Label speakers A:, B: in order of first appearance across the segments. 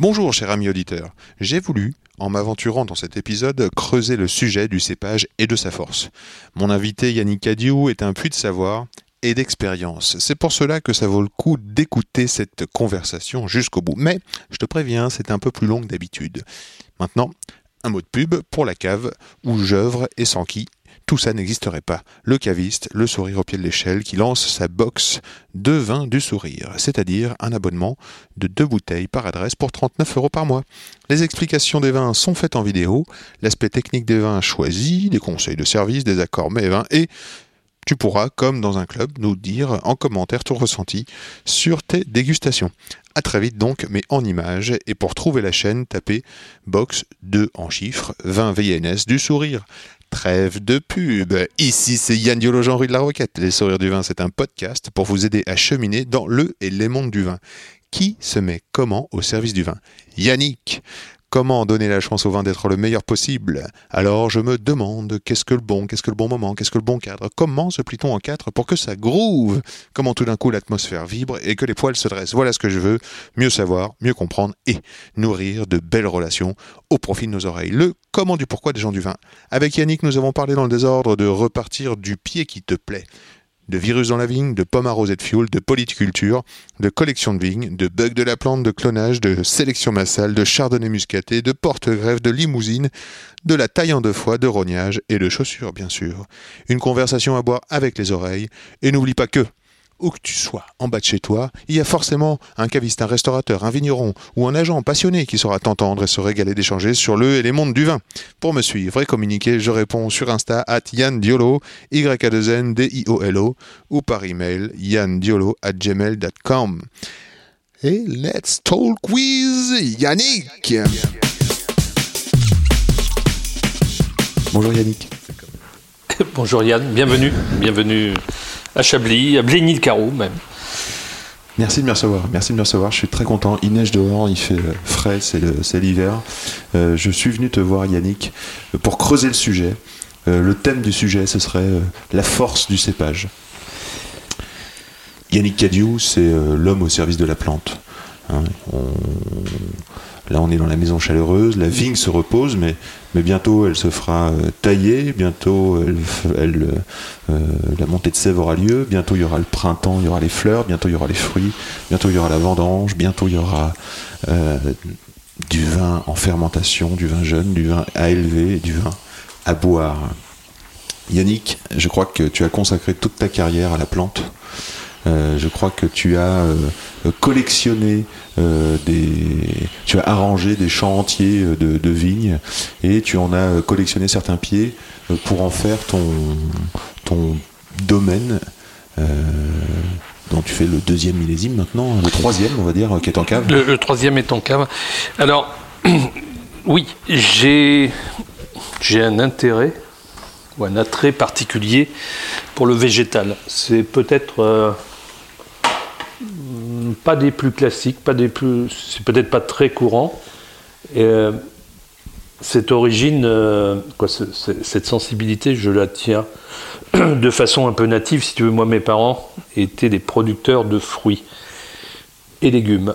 A: Bonjour cher ami auditeur, j'ai voulu, en m'aventurant dans cet épisode, creuser le sujet du cépage et de sa force. Mon invité Yannick Cadiou est un puits de savoir et d'expérience. C'est pour cela que ça vaut le coup d'écouter cette conversation jusqu'au bout. Mais, je te préviens, c'est un peu plus long que d'habitude. Maintenant, un mot de pub pour la cave où j'œuvre et sans qui tout ça n'existerait pas. Le caviste, le sourire au pied de l'échelle, qui lance sa box de vin du sourire, c'est-à-dire un abonnement de deux bouteilles par adresse pour 39 euros par mois. Les explications des vins sont faites en vidéo, l'aspect technique des vins choisi, des conseils de service, des accords mets et vins, et tu pourras, comme dans un club, nous dire en commentaire ton ressenti sur tes dégustations. A très vite donc, mais en images, et pour trouver la chaîne, tapez box 2 en chiffres, 20 VNS du sourire. Trêve de pub. Ici, c'est Yann Diolo, Jean-Rue de la Roquette. Les Sourires du Vin, c'est un podcast pour vous aider à cheminer dans le et les mondes du vin. Qui se met comment au service du vin? Yannick. Comment donner la chance au vin d'être le meilleur possible? Alors je me demande qu'est-ce que le bon, qu'est-ce que le bon moment, qu'est-ce que le bon cadre? Comment se plie-t-on en quatre pour que ça groove Comment tout d'un coup l'atmosphère vibre et que les poils se dressent? Voilà ce que je veux, mieux savoir, mieux comprendre et nourrir de belles relations au profit de nos oreilles. Le comment du pourquoi des gens du vin. Avec Yannick, nous avons parlé dans le désordre de repartir du pied qui te plaît de virus dans la vigne, de pommes arrosées de fioul, de politiculture, de collection de vignes, de bugs de la plante, de clonage, de sélection massale, de chardonnay muscaté, de porte-greffe, de limousine, de la taille en deux fois, de rognage et de chaussures, bien sûr. Une conversation à boire avec les oreilles. Et n'oublie pas que, où que tu sois, en bas de chez toi, il y a forcément un caviste, un restaurateur, un vigneron ou un agent passionné qui saura t'entendre et se régaler d'échanger sur le et les mondes du vin. Pour me suivre et communiquer, je réponds sur Insta at Yann Diolo, y a 2 n d i o l o ou par email yanndiolo at gmail.com. Et let's talk with Yannick Bonjour Yannick.
B: Bonjour Yann, bienvenue, bienvenue à Chablis, à Blény-le-Carreau même.
A: Merci de me recevoir. Merci de me recevoir. Je suis très content. Il neige dehors, il fait euh, frais, c'est l'hiver. Euh, je suis venu te voir, Yannick, pour creuser le sujet. Euh, le thème du sujet, ce serait euh, la force du cépage. Yannick Cadiou, c'est euh, l'homme au service de la plante. Hein, Là, on est dans la maison chaleureuse. La vigne se repose, mais, bientôt, elle se fera euh, tailler. Bientôt, elle, euh, la montée de sève aura lieu. Bientôt, il y aura le printemps, il y aura les fleurs. Bientôt, il y aura les fruits. Bientôt, il y aura la vendange. Bientôt, il y aura euh, du vin en fermentation, du vin jeune, du vin à élever, du vin à boire. Yannick, je crois que tu as consacré toute ta carrière à la plante. Euh, je crois que tu as euh, collectionné euh, des, tu as arrangé des champs entiers de, vignes et tu en as collectionné certains pieds pour en faire ton, ton domaine dont tu fais le deuxième millésime maintenant, le troisième on va dire, qui est en cave.
B: Le, troisième est en cave. Alors, oui, j'ai j'ai un intérêt ou un attrait particulier pour le végétal. C'est peut-être pas des plus classiques, pas des plus, c'est peut-être pas très courant. Euh, cette origine, euh, cette sensibilité, je la tiens de façon un peu native. Si tu veux, moi, mes parents étaient des producteurs de fruits et légumes,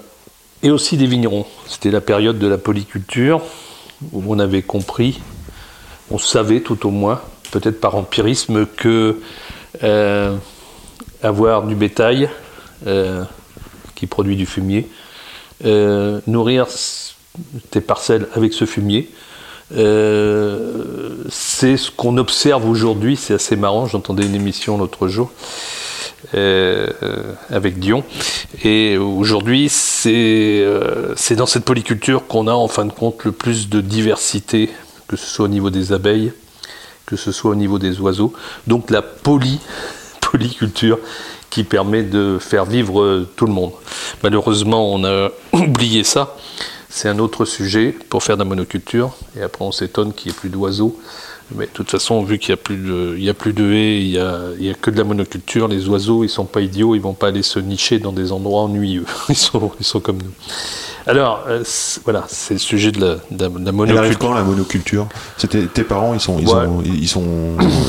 B: et aussi des vignerons. C'était la période de la polyculture où on avait compris, on savait tout au moins, peut-être par empirisme, que euh, avoir du bétail qui produit du fumier, euh, nourrir tes parcelles avec ce fumier, euh, c'est ce qu'on observe aujourd'hui. C'est assez marrant. J'entendais une émission l'autre jour euh, avec Dion. Et aujourd'hui, c'est dans cette polyculture qu'on a en fin de compte le plus de diversité, que ce soit au niveau des abeilles, que ce soit au niveau des oiseaux. Donc la poly, polyculture qui permet de faire vivre tout le monde. Malheureusement, on a oublié ça. c'est un autre sujet pour faire de la monoculture. Et après, on s'étonne qu'il n'y ait plus d'oiseaux. Mais de toute façon, vu qu'il n'y a plus de, il y a plus de haies, il n'y a, il y a que de la monoculture, les oiseaux, ils sont pas idiots, ils vont pas aller se nicher dans des endroits ennuyeux. Ils sont, ils sont comme nous. Alors, euh, voilà, c'est le sujet de la, de la- de la monoculture.
A: quand la monoculture? C'était tes parents, ils sont, ils
B: Ouais.
A: ont- ils sont.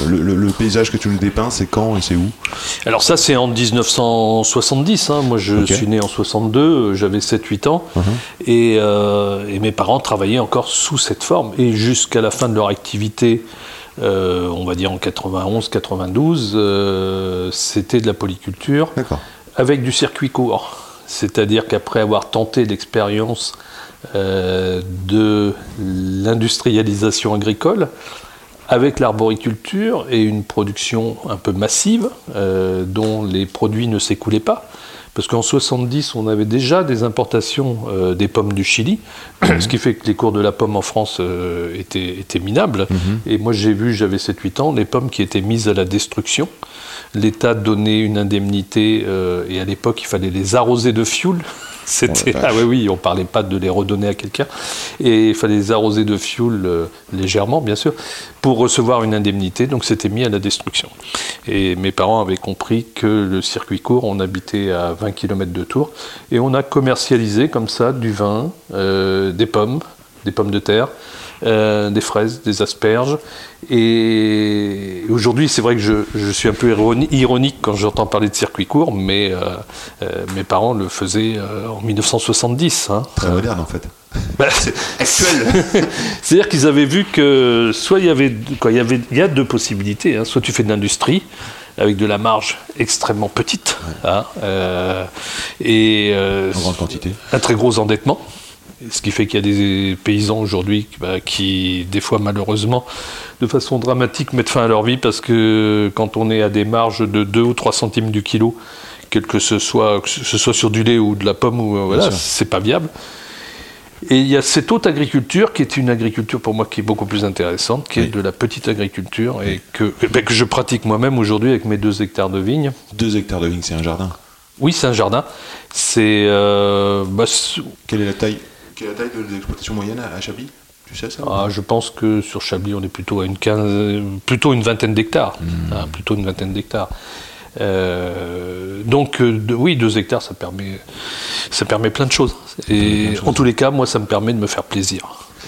A: le, le- le paysage que tu nous dépeins, c'est quand et c'est où?
B: Alors ça, c'est en 1970. hein. Moi, je suis né en 62, euh, j'avais 7-8 ans. Et, euh, et mes parents travaillaient encore sous cette forme. Et jusqu'à la fin de leur activité, euh, on va dire en 91-92, euh, c'était de la polyculture avec du circuit court. C'est-à-dire qu'après avoir tenté l'expérience euh, de l'industrialisation agricole, avec l'arboriculture et une production un peu massive, dont les produits ne s'écoulaient pas, parce qu'en 70, on avait déjà des importations euh, des pommes du Chili, ce qui fait que les cours de la pomme en France euh, étaient, étaient minables. Et moi, j'ai vu, j'avais 7-8 ans, les pommes qui étaient mises à la destruction. L'État donnait une indemnité, euh, et à l'époque, il fallait les arroser de fioul. C'était ah oui oui, on parlait pas de les redonner à quelqu'un, et il fallait les arroser de fioul euh, légèrement, bien sûr, pour recevoir une indemnité. Donc c'était mis à la destruction. Et mes parents avaient compris que le circuit court, on habitait à 20 km de Tours, et on a commercialisé comme ça du vin, euh, des pommes, des pommes de terre. Euh, des fraises, des asperges. Et aujourd'hui, c'est vrai que je, je suis un peu ironi- ironique quand j'entends parler de circuit court, mais euh, euh, mes parents le faisaient en 1970. hein.
A: Très moderne en fait.
B: Bah,
A: Actuel.
B: C'est-à-dire qu'ils avaient vu que soit il y avait, quoi, il y avait, il y a deux possibilités. hein. Soit tu fais de l'industrie avec de la marge extrêmement petite, hein, euh, et euh,
A: en grande quantité.
B: un très gros endettement. Ce qui fait qu'il y a des paysans aujourd'hui bah, qui, des fois malheureusement, de façon dramatique, mettent fin à leur vie parce que quand on est à des marges de 2 ou 3 centimes du kilo, quel que ce soit, que ce soit sur du lait ou de la pomme, ou, euh, voilà, c'est pas viable. Et il y a cette autre agriculture qui est une agriculture pour moi qui est beaucoup plus intéressante, qui
A: Oui.
B: est de la petite agriculture et que, ben, que je pratique moi-même aujourd'hui avec mes deux hectares de vignes.
A: Deux hectares de vignes, c'est un jardin?
B: Oui, c'est un jardin. C'est euh, bah, c'est-
A: Quelle est la taille? Quelle est la taille de l'exploitation moyenne à Chablis Tu sais ça
B: Ah, je pense que sur Chablis, on est plutôt à une quinze, plutôt une vingtaine d'hectares. Hein, plutôt une vingtaine d'hectares. Euh, donc, euh, de- oui, deux hectares, ça permet, ça permet plein de choses. Et en tous les cas, moi, ça me permet de me faire plaisir.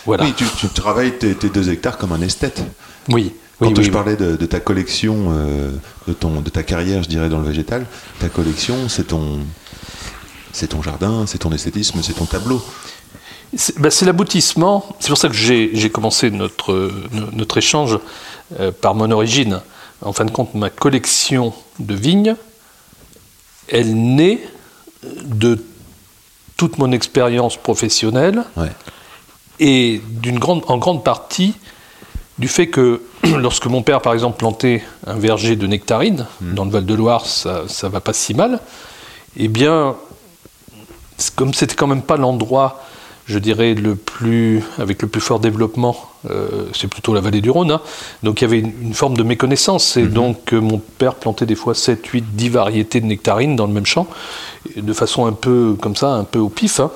B: Voilà.
A: Oui, tu, tu travailles tes, deux hectares comme un esthète.
B: Oui.
A: Quand
B: oui,
A: je
B: oui,
A: parlais de, de ta collection, euh, de, ton, de ta carrière, je dirais, dans le végétal, ta collection, c'est ton, c'est ton jardin, c'est ton esthétisme, c'est ton tableau.
B: C'est bah, c'est l'aboutissement. C'est pour ça que j'ai commencé notre, euh, no- notre échange euh, par mon origine. En fin de compte, ma collection de vignes, elle naît de toute mon expérience professionnelle
A: Ouais.
B: et d'une grande, en grande partie du fait que lorsque mon père, par exemple, plantait un verger de nectarines, dans le Val-de-Loire, ça, ça va pas si mal, eh bien, comme c'était quand même pas l'endroit, je dirais, le plus, avec le plus fort développement, euh, c'est plutôt la vallée du Rhône, hein. donc il y avait une, une forme de méconnaissance, et donc euh, mon père plantait des fois 7, 8, 10 variétés de nectarines dans le même champ, de façon un peu comme ça, un peu au pif, hein.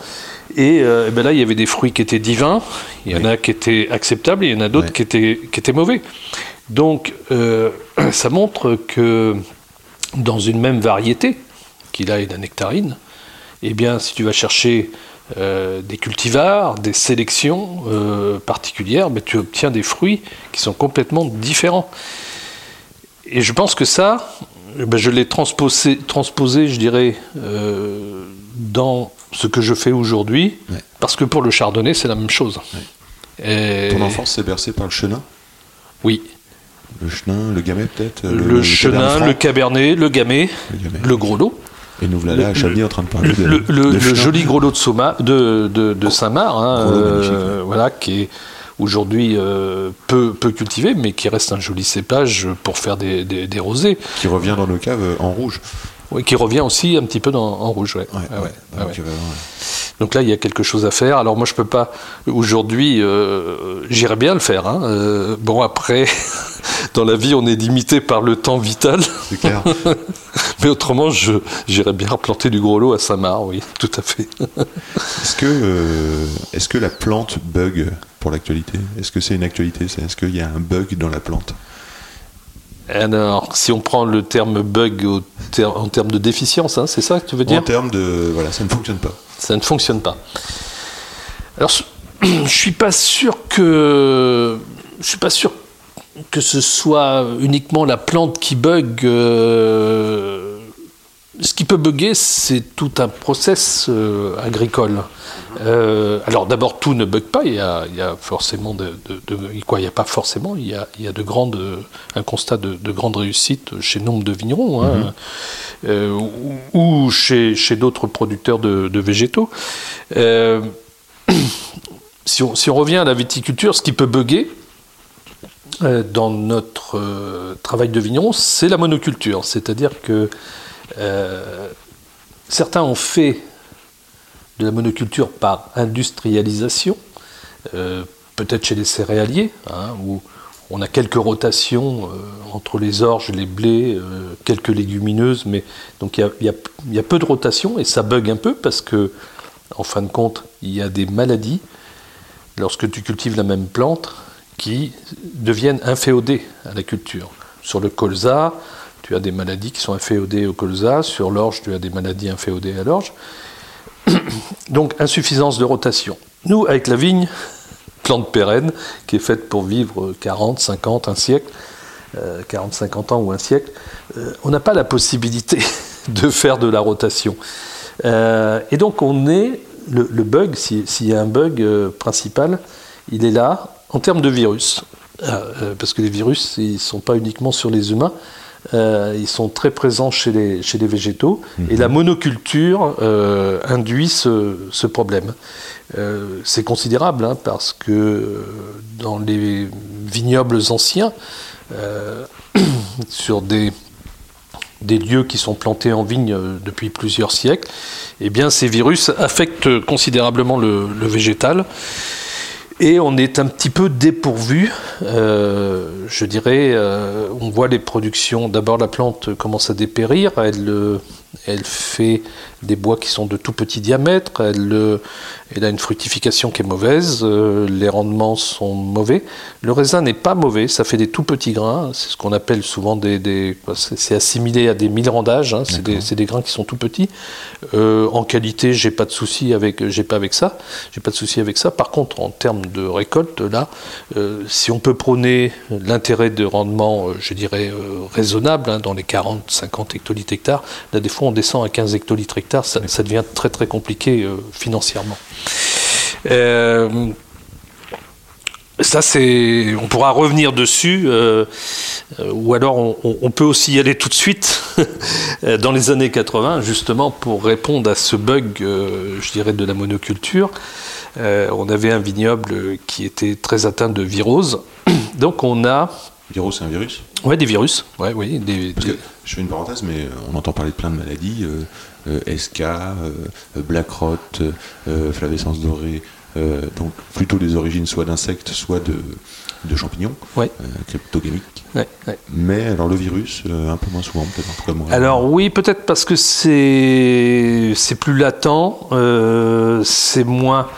B: et, euh, eh ben là il y avait des fruits qui étaient divins, il y en
A: Oui.
B: a qui étaient acceptables, et il y en a d'autres qui, étaient, qui étaient mauvais. Donc ça montre que dans une même variété, qui là est la nectarine, eh bien, si tu vas chercher euh, des cultivars, des sélections euh, particulières, ben, tu obtiens des fruits qui sont complètement différents. Et je pense que ça, eh ben, je l'ai transposé, transposé, je dirais, euh, dans ce que je fais aujourd'hui,
A: Ouais.
B: parce que pour le chardonnay, c'est la même chose. Et-
A: Ton enfance s'est bercée par le chenin?
B: Oui.
A: Le chenin, le gamay peut-être?
B: Le, chenin, le cabernet, le gamay,
A: Le gamay.
B: le gros lot.
A: Et nous voilà là à Chablis en train de parler
B: le,
A: de,
B: le-
A: de
B: le
A: chenin.
B: joli gros lot de, Soma, de, de, de Saint-Marc, hein, euh, voilà, qui est aujourd'hui euh, peu, peu cultivé, mais qui reste un joli cépage pour faire des, des, des rosés,
A: Qui revient dans nos caves en rouge.
B: Oui, qui revient aussi un petit peu dans, en rouge. Ouais.
A: Ouais, euh, ouais.
B: Donc là, il y a quelque chose à faire. Alors moi, je peux pas aujourd'hui. euh, J'irais bien le faire. hein. Euh, bon, après, dans la vie, on est limité par le temps vital.
A: C'est clair.
B: Mais autrement, je, j'irais bien replanter du gros lot à Saint-Marc, oui, tout à fait.
A: Est-ce que, euh, est-ce que la plante bug pour l'actualité? Est-ce que c'est une actualité? Est-ce qu'il y a un bug dans la plante?
B: Alors, si on prend le terme bug au ter- en termes de déficience, hein, c'est ça que tu veux dire
A: En termes de. Voilà, ça ne fonctionne pas.
B: ça ne fonctionne pas. Alors, je suis pas sûr que je suis pas sûr que ce soit uniquement la plante qui bug. euh, ce qui peut bugger, c'est tout un process euh, agricole. Euh, alors d'abord, tout ne bug pas. Il y a, il y a forcément de, de- de- quoi Il n'y a pas forcément. Il y a, il y a de grandes, un constat de, de grande réussite chez nombre de vignerons, hein, euh, ou, ou chez, chez d'autres producteurs de, végétaux. Si, on, si on revient à la viticulture, ce qui peut bugger dans notre travail de vigneron, c'est la monoculture. C'est-à-dire que euh, certains ont fait de la monoculture par industrialisation, euh, peut-être chez les céréaliers, hein, où on a quelques rotations euh, entre les orges, les blés, quelques légumineuses, mais donc il y a, peu de rotation et ça bug un peu parce que, en fin de compte, il y a des maladies lorsque tu cultives la même plante qui deviennent inféodées à la culture. Sur le colza, tu as des maladies qui sont inféodées au colza, sur l'orge, tu as des maladies inféodées à l'orge. Donc insuffisance de rotation. Nous, avec la vigne, plante pérenne, qui est faite pour vivre 40, 50, un siècle, euh, 40, 50 ans ou un siècle, euh, on n'a pas la possibilité de faire de la rotation. Euh, et donc on est, le, bug, si- s'il y a un bug euh, principal, il est là en termes de virus. Euh, euh, parce que les virus, ils ne sont pas uniquement sur les humains, euh, ils sont très présents chez les, chez les végétaux. Et la monoculture euh, induit ce, ce problème. Euh, c'est considérable hein, parce que dans les vignobles anciens, sur des, des lieux qui sont plantés en vigne depuis plusieurs siècles, eh bien, ces virus affectent considérablement le, le végétal. Et on est un petit peu dépourvu, euh, je dirais. euh, on voit les productions. D'abord, la plante commence à dépérir. Elle, euh, elle fait des bois qui sont de tout petit diamètre. Elle, euh, elle a une fructification qui est mauvaise. euh, les rendements sont mauvais. Le raisin n'est pas mauvais. Ça fait des tout petits grains. C'est ce qu'on appelle souvent des. des- c'est assimilé à des milrandages. Hein, c'est des, grains qui sont tout petits. Euh, en qualité, j'ai pas de souci avec. J'ai pas avec ça. J'ai pas de souci avec ça. Par contre, en termes de récolte, là, euh, si on peut prôner l'intérêt de rendement, je dirais, raisonnable, hein, dans les 40, 50 hectolitres hectares, là, des fois, on descend à 15 hectolitres hectares, ça, ça devient très, très compliqué euh, financièrement. Euh, ça, c'est, on pourra revenir dessus, euh, ou alors on, peut aussi y aller tout de suite dans les années 80, justement pour répondre à ce bug, je dirais, de la monoculture. On avait un vignoble qui était très atteint de virose, donc on a,
A: Virus, c'est un virus?
B: Ouais, des virus, ouais, oui, des,
A: Parce
B: des-
A: que, je fais une parenthèse, mais on entend parler de plein de maladies euh, SK, euh, Black Rot, euh, flavescence dorée, euh, donc plutôt des origines soit d'insectes, soit de, de champignons,
B: Ouais.
A: euh, cryptogamiques.
B: ouais, ouais.
A: Mais alors le virus, euh, un peu moins souvent, peut-être.
B: Alors oui, peut-être parce que c'est c'est plus latent, euh, c'est moins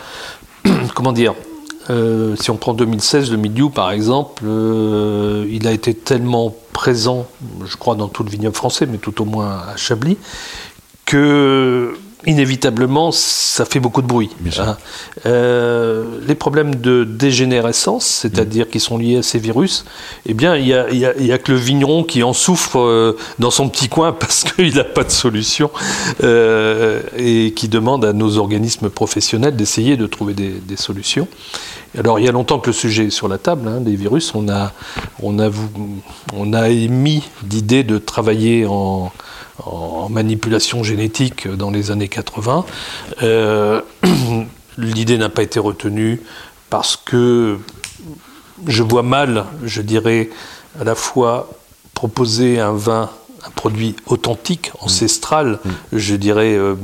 B: comment dire. euh, si on prend 2016, le milieu par exemple, euh, il a été tellement présent, je crois, dans tout le vignoble français, mais tout au moins à Chablis, que inévitablement, ça fait beaucoup de bruit. Hein. Euh, les problèmes de dégénérescence, c'est-à-dire qui sont liés à ces virus, eh bien, il n'y a, y a- il y a que le vigneron qui en souffre euh, dans son petit coin parce qu'il n'a pas de solution euh, et qui demande à nos organismes professionnels d'essayer de trouver des, des solutions. Alors, il y a longtemps que le sujet est sur la table, hein, les virus. On a, on a, on a émis l'idée de travailler en, en manipulation génétique dans les années 80. Euh, L'idée n'a pas été retenue parce que je vois mal, je dirais, à la fois proposer un vin un produit authentique, ancestral, je dirais, euh,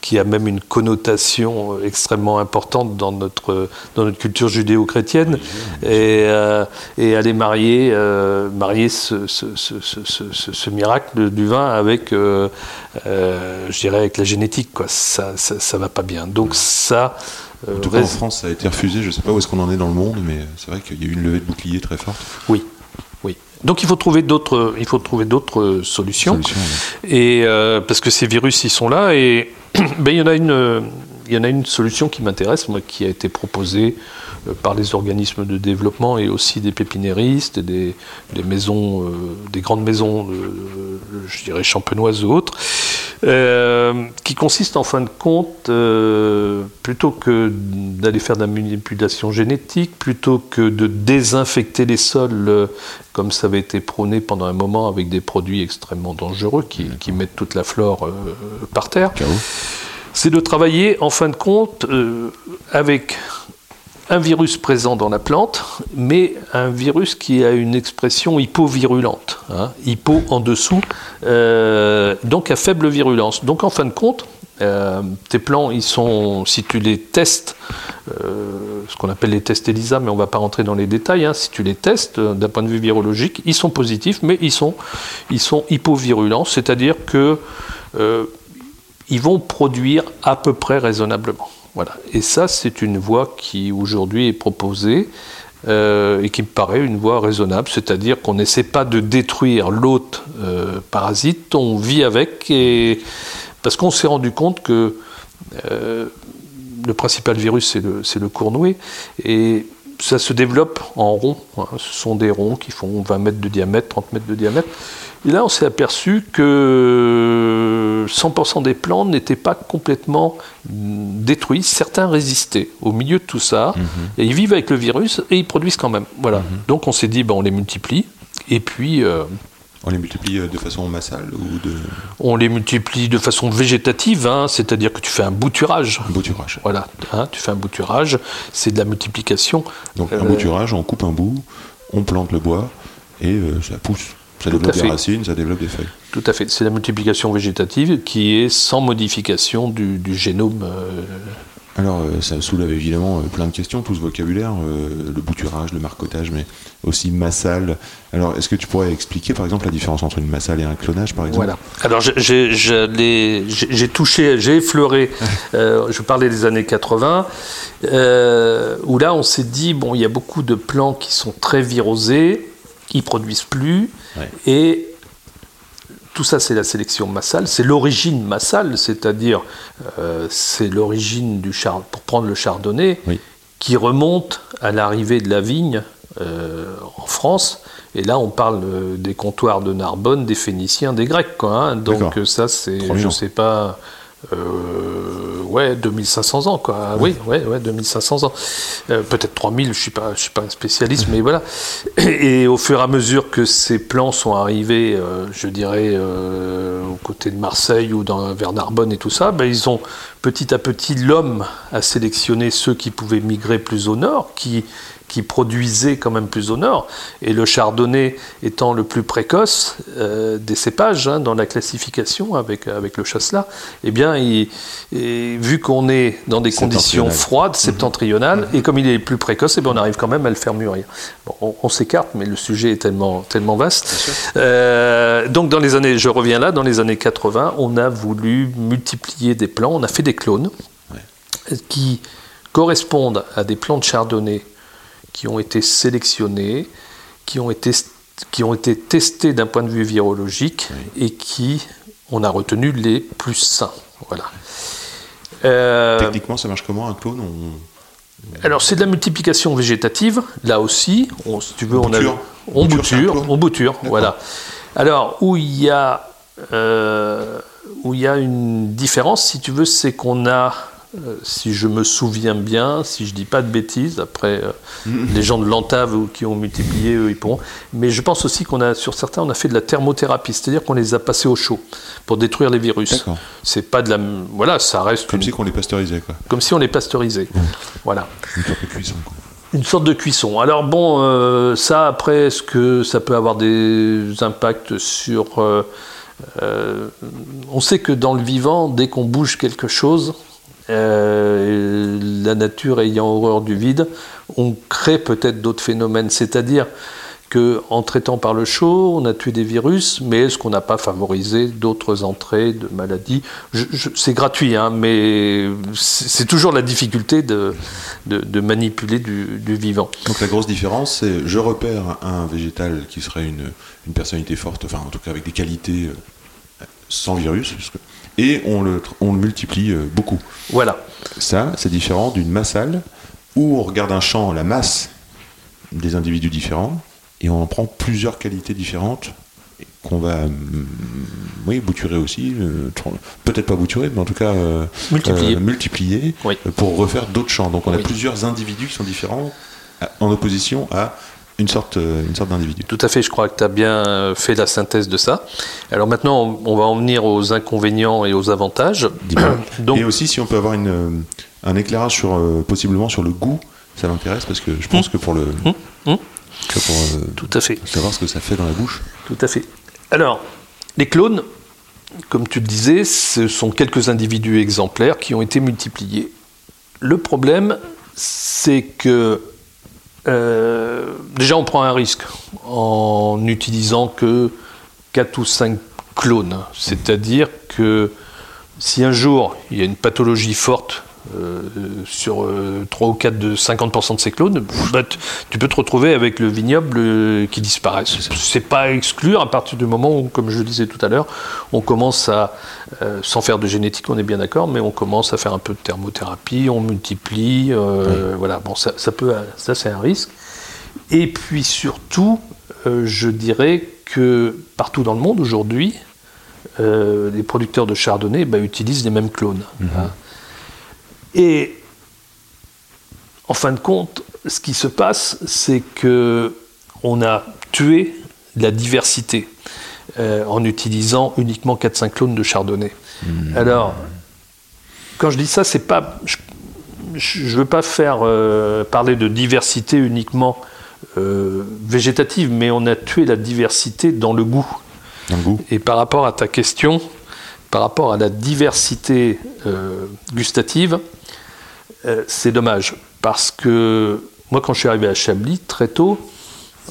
B: qui a même une connotation euh, extrêmement importante dans notre, dans notre culture judéo-chrétienne. Et, euh, et aller marier, euh, marier ce, miracle du vin avec, je dirais, avec la génétique. Quoi. Ça, ça, ça va pas bien. Donc ça... euh,
A: En tout cas, en France, ça a été refusé. Je ne sais pas où est-ce qu'on en est dans le monde, mais c'est vrai qu'il y a eu une levée de bouclier très forte.
B: Oui. Donc il faut trouver d'autres, il faut trouver d'autres solutions.
A: Solution.
B: Et euh, parce que ces virus, ils sont là, et ben, il y en a une, euh, il y en a une solution qui m'intéresse, moi, qui a été proposée euh, par les organismes de développement et aussi des pépiniéristes, et des, des maisons, euh, des grandes maisons, euh, je dirais champenoises ou autres, euh, qui consiste en fin de compte, euh, plutôt que d'aller faire de la manipulation génétique, plutôt que de désinfecter les sols, euh, comme ça avait été prôné pendant un moment avec des produits extrêmement dangereux qui, qui mettent toute la flore euh, par terre, c'est de travailler en fin de compte euh, avec un virus présent dans la plante, mais un virus qui a une expression hypovirulente, hein, hypo en dessous, euh, donc à faible virulence. Donc en fin de compte, euh, tes plants, ils sont, si tu les testes, euh, ce qu'on appelle les tests ELISA, mais on ne va pas rentrer dans les détails, hein, si tu les testes d'un point de vue virologique, ils sont positifs, mais ils sont, ils sont hypovirulents, c'est-à-dire que ils vont produire à peu près raisonnablement. Voilà. Et ça, c'est une voie qui aujourd'hui est proposée euh, et qui me paraît une voie raisonnable, c'est-à-dire qu'on n'essaie pas de détruire l'hôte euh, parasite, on vit avec, parce qu'on s'est rendu compte que euh, le principal virus, c'est le, le cournouet, et ça se développe en rond. hein. Ce sont des ronds qui font 20 mètres de diamètre, 30 mètres de diamètre. Et là, on s'est aperçu que 100% des plantes n'étaient pas complètement détruits. Certains résistaient au milieu de tout ça. Et ils vivent avec le virus et ils produisent quand même. Voilà. Donc on s'est dit, ben, on les multiplie. Et puis, euh,
A: On les multiplie euh, de façon massale ou de
B: on les multiplie de façon végétative, hein, c'est-à-dire que tu fais un bouturage.
A: bouturage.
B: Voilà, hein, tu fais un bouturage, c'est de la multiplication.
A: Donc un
B: Euh,
A: bouturage, on coupe un bout, on plante le bois et euh, ça pousse. Ça développe des
B: fait.
A: racines, ça développe des feuilles.
B: Tout à fait, c'est la multiplication végétative qui est sans modification du, du génome. euh,
A: Alors euh, ça soulève évidemment euh, plein de questions, tout ce vocabulaire, euh, le bouturage, le marcotage, mais aussi massal. Alors est-ce que tu pourrais expliquer par exemple la différence entre une massale et un clonage par exemple?
B: Voilà. Alors j'ai- touché, j'ai effleuré, euh, je parlais des années 80, euh, où là on s'est dit, bon, il y a beaucoup de plants qui sont très virosés, ils produisent plus,
A: Ouais.
B: et tout ça c'est la sélection massale, c'est l'origine massale, c'est-à-dire euh, c'est l'origine du char pour prendre le chardonnay,
A: Oui.
B: qui remonte à l'arrivée de la vigne euh, en France. Et là, on parle euh, des comptoirs de Narbonne, des Phéniciens, des Grecs. Quoi, hein. Donc ça, c'est, je
A: mignon.
B: sais pas, euh, ouais, 2500 ans. Quoi. Oui, ouais, ouais, 2500 ans. Euh, peut-être 3000, je ne suis, suis pas un spécialiste, mais voilà. Et, au fur et à mesure que ces plans sont arrivés, euh, je dirais, euh, aux côtés de Marseille ou dans, vers Narbonne et tout ça, ben, ils ont petit à petit, l'homme a sélectionné ceux qui pouvaient migrer plus au nord, qui, qui produisaient quand même plus au nord. Et le chardonnay étant le plus précoce euh, des cépages hein, dans la classification avec, avec le chasselas, eh bien, il- et vu qu'on est dans des conditions froides, septentrionales, et comme il est le plus précoce, eh bien, on arrive quand même à le faire mûrir. Bon, on, on s'écarte, mais le sujet est tellement, tellement vaste. Euh, donc, dans les années, je reviens là, dans les années 80, on a voulu multiplier des plants, on a fait des clones qui correspondent à des plants de chardonnay qui ont été sélectionnés, qui ont été, qui ont été testés d'un point de vue virologique et qui, on a retenu les plus sains. Voilà. Euh,
A: Techniquement, ça marche comment un clone on...
B: alors c'est de la multiplication végétative, là aussi, on, si tu veux,
A: On
B: on, a,
A: bouture.
B: on
A: Bouture,
B: bouture, on bouture, voilà. Alors où il y a euh, où il y a une différence, si tu veux, c'est qu'on a, euh, si je me souviens bien, si je dis pas de bêtises, après euh, les gens de l'Antave qui ont multiplié, eux, ils pourront. Mais je pense aussi qu'on a, sur certains, on a fait de la thermothérapie, c'est-à-dire qu'on les a passés au chaud pour détruire les virus. C'est pas de la, voilà, ça reste
A: Comme
B: une-
A: si on les pasteurisait quoi.
B: comme si on les pasteurisait. Voilà.
A: Une sorte de cuisson quoi.
B: Une sorte de cuisson. Alors bon, euh, ça après, est-ce que ça peut avoir des impacts sur on sait que dans le vivant, dès qu'on bouge quelque chose, euh, la nature ayant horreur du vide, on crée peut-être d'autres phénomènes. C'est-à-dire que en traitant par le chaud, on a tué des virus, mais est-ce qu'on n'a pas favorisé d'autres entrées de maladies? C'est gratuit, hein, mais c'est toujours la difficulté de, manipuler du, vivant.
A: Donc la grosse différence, c'est je repère un végétal qui serait une, une personnalité forte, enfin en tout cas avec des qualités euh, sans virus, parce que- et on le, on le multiplie euh, beaucoup.
B: Voilà.
A: Ça, c'est différent d'une massale où on regarde un champ, la masse des individus différents, et on en prend plusieurs qualités différentes qu'on va hum, oui, bouturer aussi, euh, tr- peut-être pas bouturer, mais en tout cas euh,
B: Multiplier.
A: euh, multiplier
B: Oui.
A: pour refaire d'autres champs. Donc on a plusieurs individus qui sont différents en opposition à une sorte, euh, une sorte d'individu.
B: Tout à fait, je crois que tu as bien euh, fait la synthèse de ça. Alors maintenant, on va en venir aux inconvénients et aux avantages. Donc,
A: Et aussi, si on peut avoir une, euh, un éclairage sur, possiblement sur le goût, ça m'intéresse parce que je pense que pour le. Que pour euh,
B: tout à fait.
A: savoir ce que ça fait dans la bouche.
B: Tout à fait. Alors, les clones, comme tu le disais, ce sont quelques individus exemplaires qui ont été multipliés. Le problème, c'est que euh, déjà on prend un risque en n'utilisant que 4 ou 5 clones. C'est-à-dire que si un jour il y a une pathologie forte euh, sur euh, 3 ou 4 de 50% de ces clones, bah, tu- peux te retrouver avec le vignoble euh, qui disparaît. C'est pas à exclure à partir du moment où, comme je le disais tout à l'heure, on commence à, euh, sans faire de génétique, on est bien d'accord, mais on commence à faire un peu de thermothérapie, on multiplie, voilà, bon, ça, ça peut, ça c'est un risque. Et puis surtout, je dirais que partout dans le monde aujourd'hui, les producteurs de chardonnay bah, utilisent les mêmes clones. hein. Et en fin de compte, ce qui se passe, c'est que on a tué la diversité euh, en utilisant uniquement 4-5 clones de chardonnay. Alors, quand je dis ça, c'est pas. Je ne veux pas faire euh, parler de diversité uniquement euh, végétative, mais on a tué la diversité dans le goût.
A: Dans le goût.
B: Et par rapport à ta question, par rapport à la diversité euh, gustative, euh, c'est dommage. Parce que moi, quand je suis arrivé à Chablis, très tôt,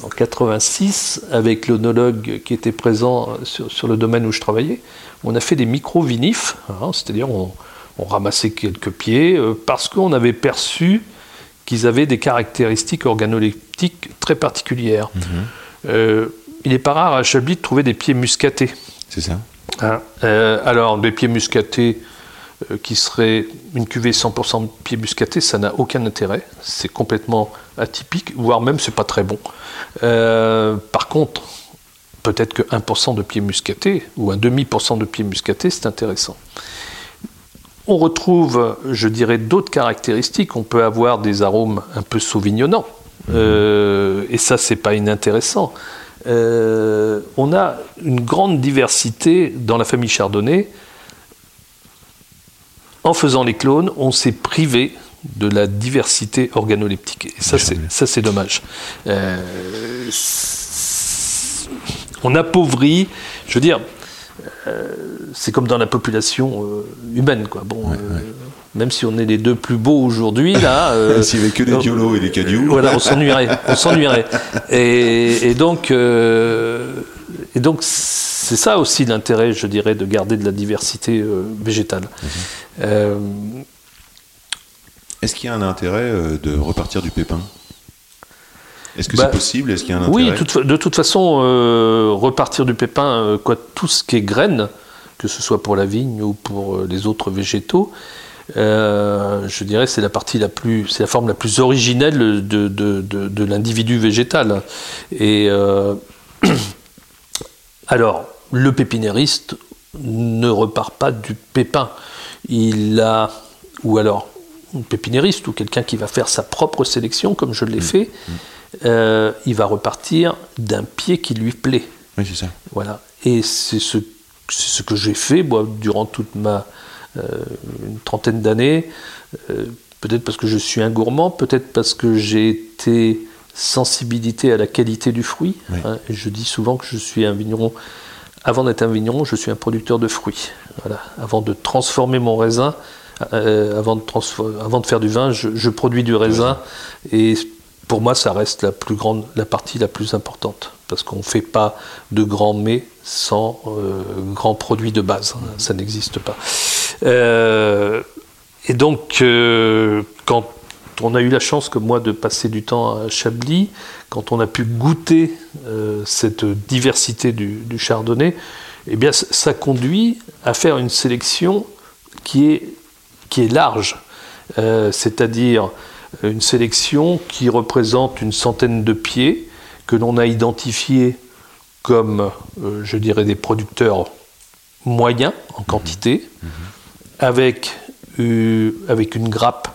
B: en 86, avec l'onologue qui était présent sur, sur le domaine où je travaillais, on a fait des micro-vinifs, hein, c'est-à-dire on, on ramassait quelques pieds, euh, parce qu'on avait perçu qu'ils avaient des caractéristiques organoleptiques très particulières. Euh, il n'est pas rare à Chablis de trouver des pieds muscatés.
A: C'est ça
B: Hein, euh, alors, des pieds muscatés euh, qui seraient une cuvée 100% de pieds muscatés, ça n'a aucun intérêt. C'est complètement atypique, voire même c'est pas très bon. Euh, par contre, peut-être que 1% de pieds muscatés ou un demi pour cent de pieds muscatés, c'est intéressant. On retrouve, je dirais, d'autres caractéristiques. On peut avoir des arômes un peu sauvignonnants. Et ça, c'est pas inintéressant. Euh, on a une grande diversité dans la famille Chardonnay. En faisant les clones, on s'est privé de la diversité organoleptique. Et ça, c'est, ça, c'est dommage. Euh, on appauvrit, je veux dire, euh, c'est comme dans la population humaine. Quoi. Bon, Même si on est les deux plus beaux aujourd'hui, là. euh,
A: S'il n'y avait que des
B: donc,
A: violos et des cadieux.
B: voilà, on s'ennuierait. On s'ennuierait. Et, et donc, euh, et donc, c'est ça aussi l'intérêt, je dirais, de garder de la diversité euh, végétale. Euh,
A: Est-ce qu'il y a un intérêt de repartir du pépin? Est-ce que
B: Bah,
A: c'est possible? Est-ce qu'il y a un
B: oui,
A: intérêt?
B: toute fa- de toute façon, repartir du pépin, quoi, tout ce qui est graines, que ce soit pour la vigne ou pour les autres végétaux, euh, je dirais c'est la partie la plus, c'est la forme la plus originelle de, de, de- de l'individu végétal. Et euh, alors, le pépinériste ne repart pas du pépin. Il a, ou alors, un pépinériste ou quelqu'un qui va faire sa propre sélection, comme je l'ai fait, euh, il va repartir d'un pied qui lui plaît.
A: Oui, c'est ça.
B: Voilà. Et c'est ce, ce que j'ai fait moi, durant toute ma une trentaine d'années. Euh, peut-être parce que je suis un gourmand, peut-être parce que j'ai été sensibilité à la qualité du fruit.
A: Oui.
B: hein. Je dis souvent que je suis un vigneron avant d'être un vigneron, je suis un producteur de fruits. Voilà. Avant de transformer mon raisin, euh, avant, de transfor- avant de faire du vin, je, je produis du raisin. Et pour moi, ça reste la plus grande, la partie la plus importante. Parce qu'on ne fait pas de grands mets sans euh, grands produits de base. Ça n'existe pas. Euh, et donc, euh, quand on a eu la chance, comme moi, de passer du temps à Chablis, quand on a pu goûter euh, cette diversité du, chardonnay, eh bien, ça conduit à faire une sélection qui est, qui est large. C'est-à-dire une sélection qui représente une centaine de pieds que l'on a identifiés comme, je dirais, des producteurs moyens en quantité, avec, euh, avec une grappe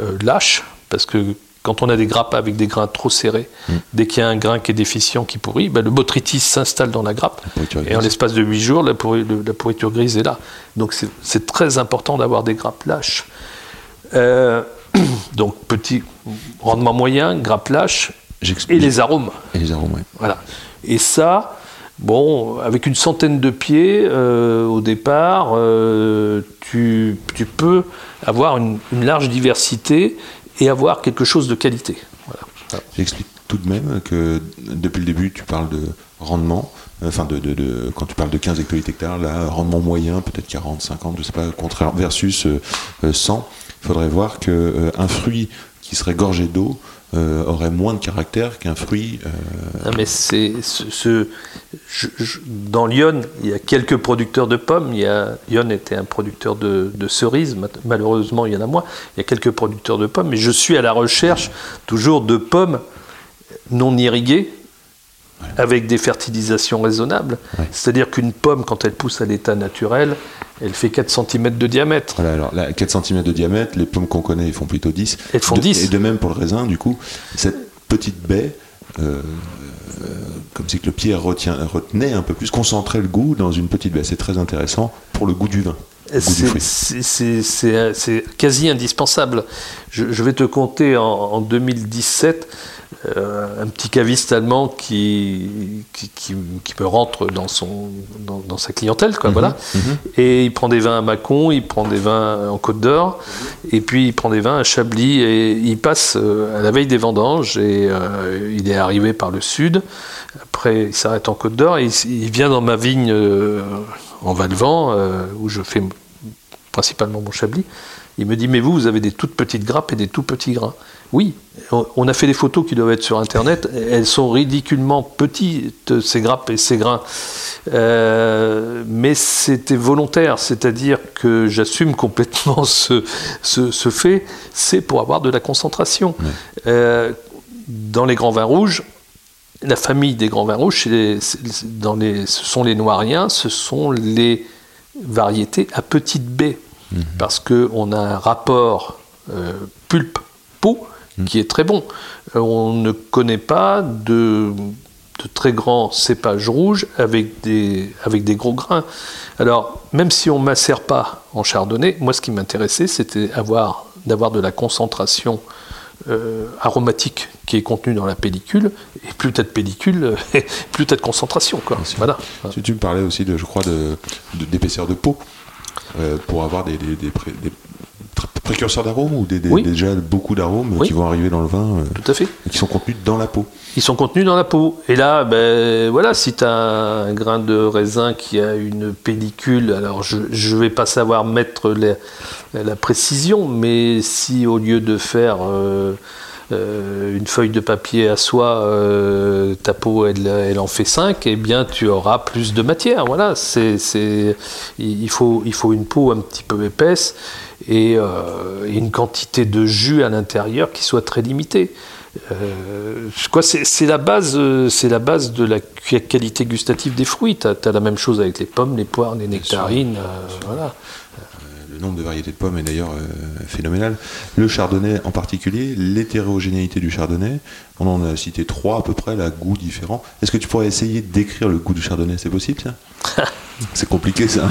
B: euh, lâche, parce que quand on a des grappes avec des grains trop serrés, dès qu'il y a un grain qui est déficient, qui pourrit, ben, le botrytis s'installe dans la grappe. Et en l'espace de 8 jours, la, pourri- le- la pourriture grise est là. Donc c'est- très important d'avoir des grappes lâches. Euh, donc petit rendement moyen, grappes lâches et les arômes.
A: Et les arômes, ouais.
B: Voilà. Et ça, bon, avec une centaine de pieds euh, au départ, euh, tu, peux avoir une, large diversité et avoir quelque chose de qualité. Voilà.
A: J'explique tout de même que depuis le début, tu parles de rendement. Enfin, de, quand tu parles de 15 hectolitres hectares, là, rendement moyen, peut-être 40, 50, je sais pas, contraire, versus euh, euh, 100. Il faudrait voir que euh, un fruit qui serait gorgé d'eau euh, aurait moins de caractère qu'un fruit. euh,
B: Non, mais c'est ce, ce- je- je- dans Lyon, il y a quelques producteurs de pommes. Il y a, Lyon était un producteur de, de cerises. Ma- Malheureusement, il y en a moins. Il y a quelques producteurs de pommes, mais je suis à la recherche toujours de pommes non irriguées. Avec des fertilisations raisonnables.
A: Ouais.
B: C'est-à-dire qu'une pomme, quand elle pousse à l'état naturel, elle fait 4 cm de diamètre.
A: Voilà, alors là, 4 cm de diamètre, les pommes qu'on connaît, ils font plutôt 10.
B: Elles font
A: De-
B: 10.
A: Et de même pour le raisin, du coup, cette petite baie, euh, euh, comme si que le pied retient, retenait un peu plus, concentrait le goût dans une petite baie. C'est très intéressant pour le goût du vin. du
B: C'est- quasi indispensable. Je, je vais te compter en, en 2017 euh, un petit caviste allemand qui, qui, qui- qui me rentre dans, son, dans, dans sa clientèle. Quoi, voilà. Et il prend des vins à Mâcon, il prend des vins en Côte d'Or, et puis il prend des vins à Chablis, et il passe euh, à la veille des vendanges, et euh, il est arrivé par le sud. Après, il s'arrête en Côte d'Or, et il, il vient dans ma vigne en Valvent, où je fais principalement mon chablis. Il me dit, mais vous, vous avez des toutes petites grappes et des tout petits grains. Oui, on a fait des photos qui doivent être sur Internet. Elles sont ridiculement petites, ces grappes et ces grains. Euh, mais c'était volontaire, c'est-à-dire que j'assume complètement ce, ce, ce fait. C'est pour avoir de la concentration. Euh, dans les grands vins rouges, la famille des grands vins rouges, c'est les- c'est- dans les, ce sont les noiriens, ce sont les variétés à petite baie. Parce qu'on a un rapport euh, pulpe-peau qui est très bon. Euh, on ne connaît pas de, de très grands cépages rouges avec des, avec des gros grains. Alors, même si on ne macère pas en chardonnay, moi ce qui m'intéressait, c'était avoir, d'avoir de la concentration euh, aromatique qui est contenue dans la pellicule. Et plus tu as de pellicule, plus tu as de concentration. Quoi. Voilà.
A: Tu, tu me parlais aussi, de, je crois, de, de- d'épaisseur de peau euh, pour avoir des, précurseurs d'arômes ou des, des-
B: Oui.
A: déjà beaucoup d'arômes
B: Oui.
A: qui vont arriver dans le vin euh,
B: Tout à fait.
A: et qui sont contenus dans la peau.
B: Ils sont contenus dans la peau. Et là, ben, voilà, si tu as un grain de raisin qui a une pellicule, alors je ne vais pas savoir mettre la, la précision, mais si au lieu de faire euh, euh, une feuille de papier à soie, euh, ta peau elle, elle en fait 5, eh bien tu auras plus de matière. Voilà, c'est, il faut, il faut une peau un petit peu épaisse et, euh, et une quantité de jus à l'intérieur qui soit très limitée. Euh, c'est, la base, euh, c'est la base de la qualité gustative des fruits. Tu as, la même chose avec les pommes, les poires, les nectarines. euh, voilà.
A: Le nombre de variétés de pommes est d'ailleurs euh, phénoménal. Le chardonnay en particulier, l'hétérogénéité du chardonnay, on en a cité trois à peu près, là, goûts différents. Est-ce que tu pourrais essayer de décrire le goût du chardonnay? C'est possible ça? C'est compliqué ça.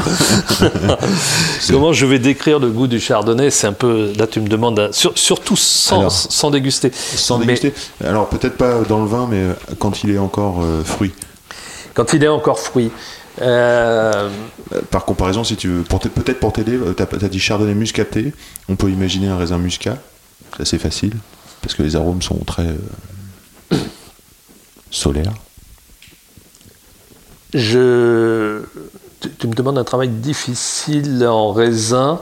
B: Comment je vais décrire le goût du chardonnay? C'est un peu. Là, tu me demandes. sur- surtout sans,
A: Alors,
B: sans déguster.
A: Sans
B: Mais
A: déguster. Alors peut-être pas dans le vin, mais quand il est encore euh, fruit.
B: quand il est encore fruit. Euh,
A: Par comparaison, si tu veux, peut-être pour t'aider, euh, t'as as dit chardonnay muscaté, on peut imaginer un raisin muscat, c'est assez facile, parce que les arômes sont très euh, solaires.
B: je, tu, tu me demandes un travail difficile en raisin,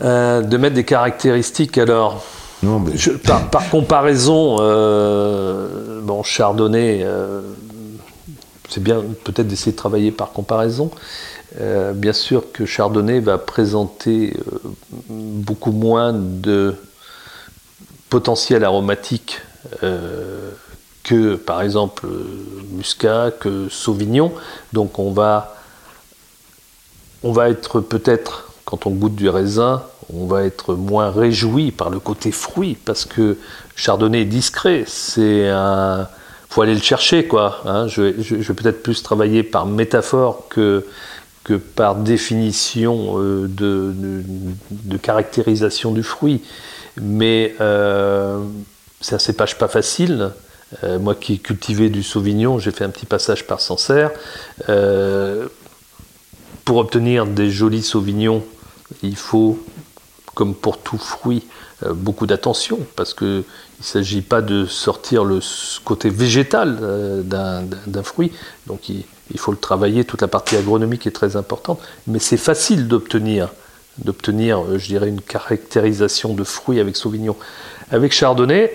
B: euh, de mettre des caractéristiques. Alors,
A: Non, mais
B: je- par, par comparaison, euh, bon, Chardonnay, euh, c'est bien peut-être d'essayer de travailler par comparaison. Euh, bien sûr que Chardonnay va présenter euh, beaucoup moins de potentiel aromatique euh, que par exemple Muscat, que Sauvignon. Donc on va, on va être peut-être, quand on goûte du raisin, on va être moins réjoui par le côté fruit, parce que Chardonnay est discret, c'est un... faut aller le chercher, quoi. hein. Je, vais- peut-être plus travailler par métaphore que, que par définition euh, de, de- caractérisation du fruit. Mais euh, c'est un cépage pas facile. Euh, moi qui ai cultivé du Sauvignon, j'ai fait un petit passage par Sancerre. Pour obtenir des jolis Sauvignons, il faut, comme pour tout fruit, beaucoup d'attention, parce qu'il ne s'agit pas de sortir le côté végétal euh, d'un fruit, donc il, il faut le travailler, toute la partie agronomique est très importante, mais c'est facile d'obtenir, d'obtenir, euh, je dirais, une caractérisation de fruit avec Sauvignon. Avec Chardonnay,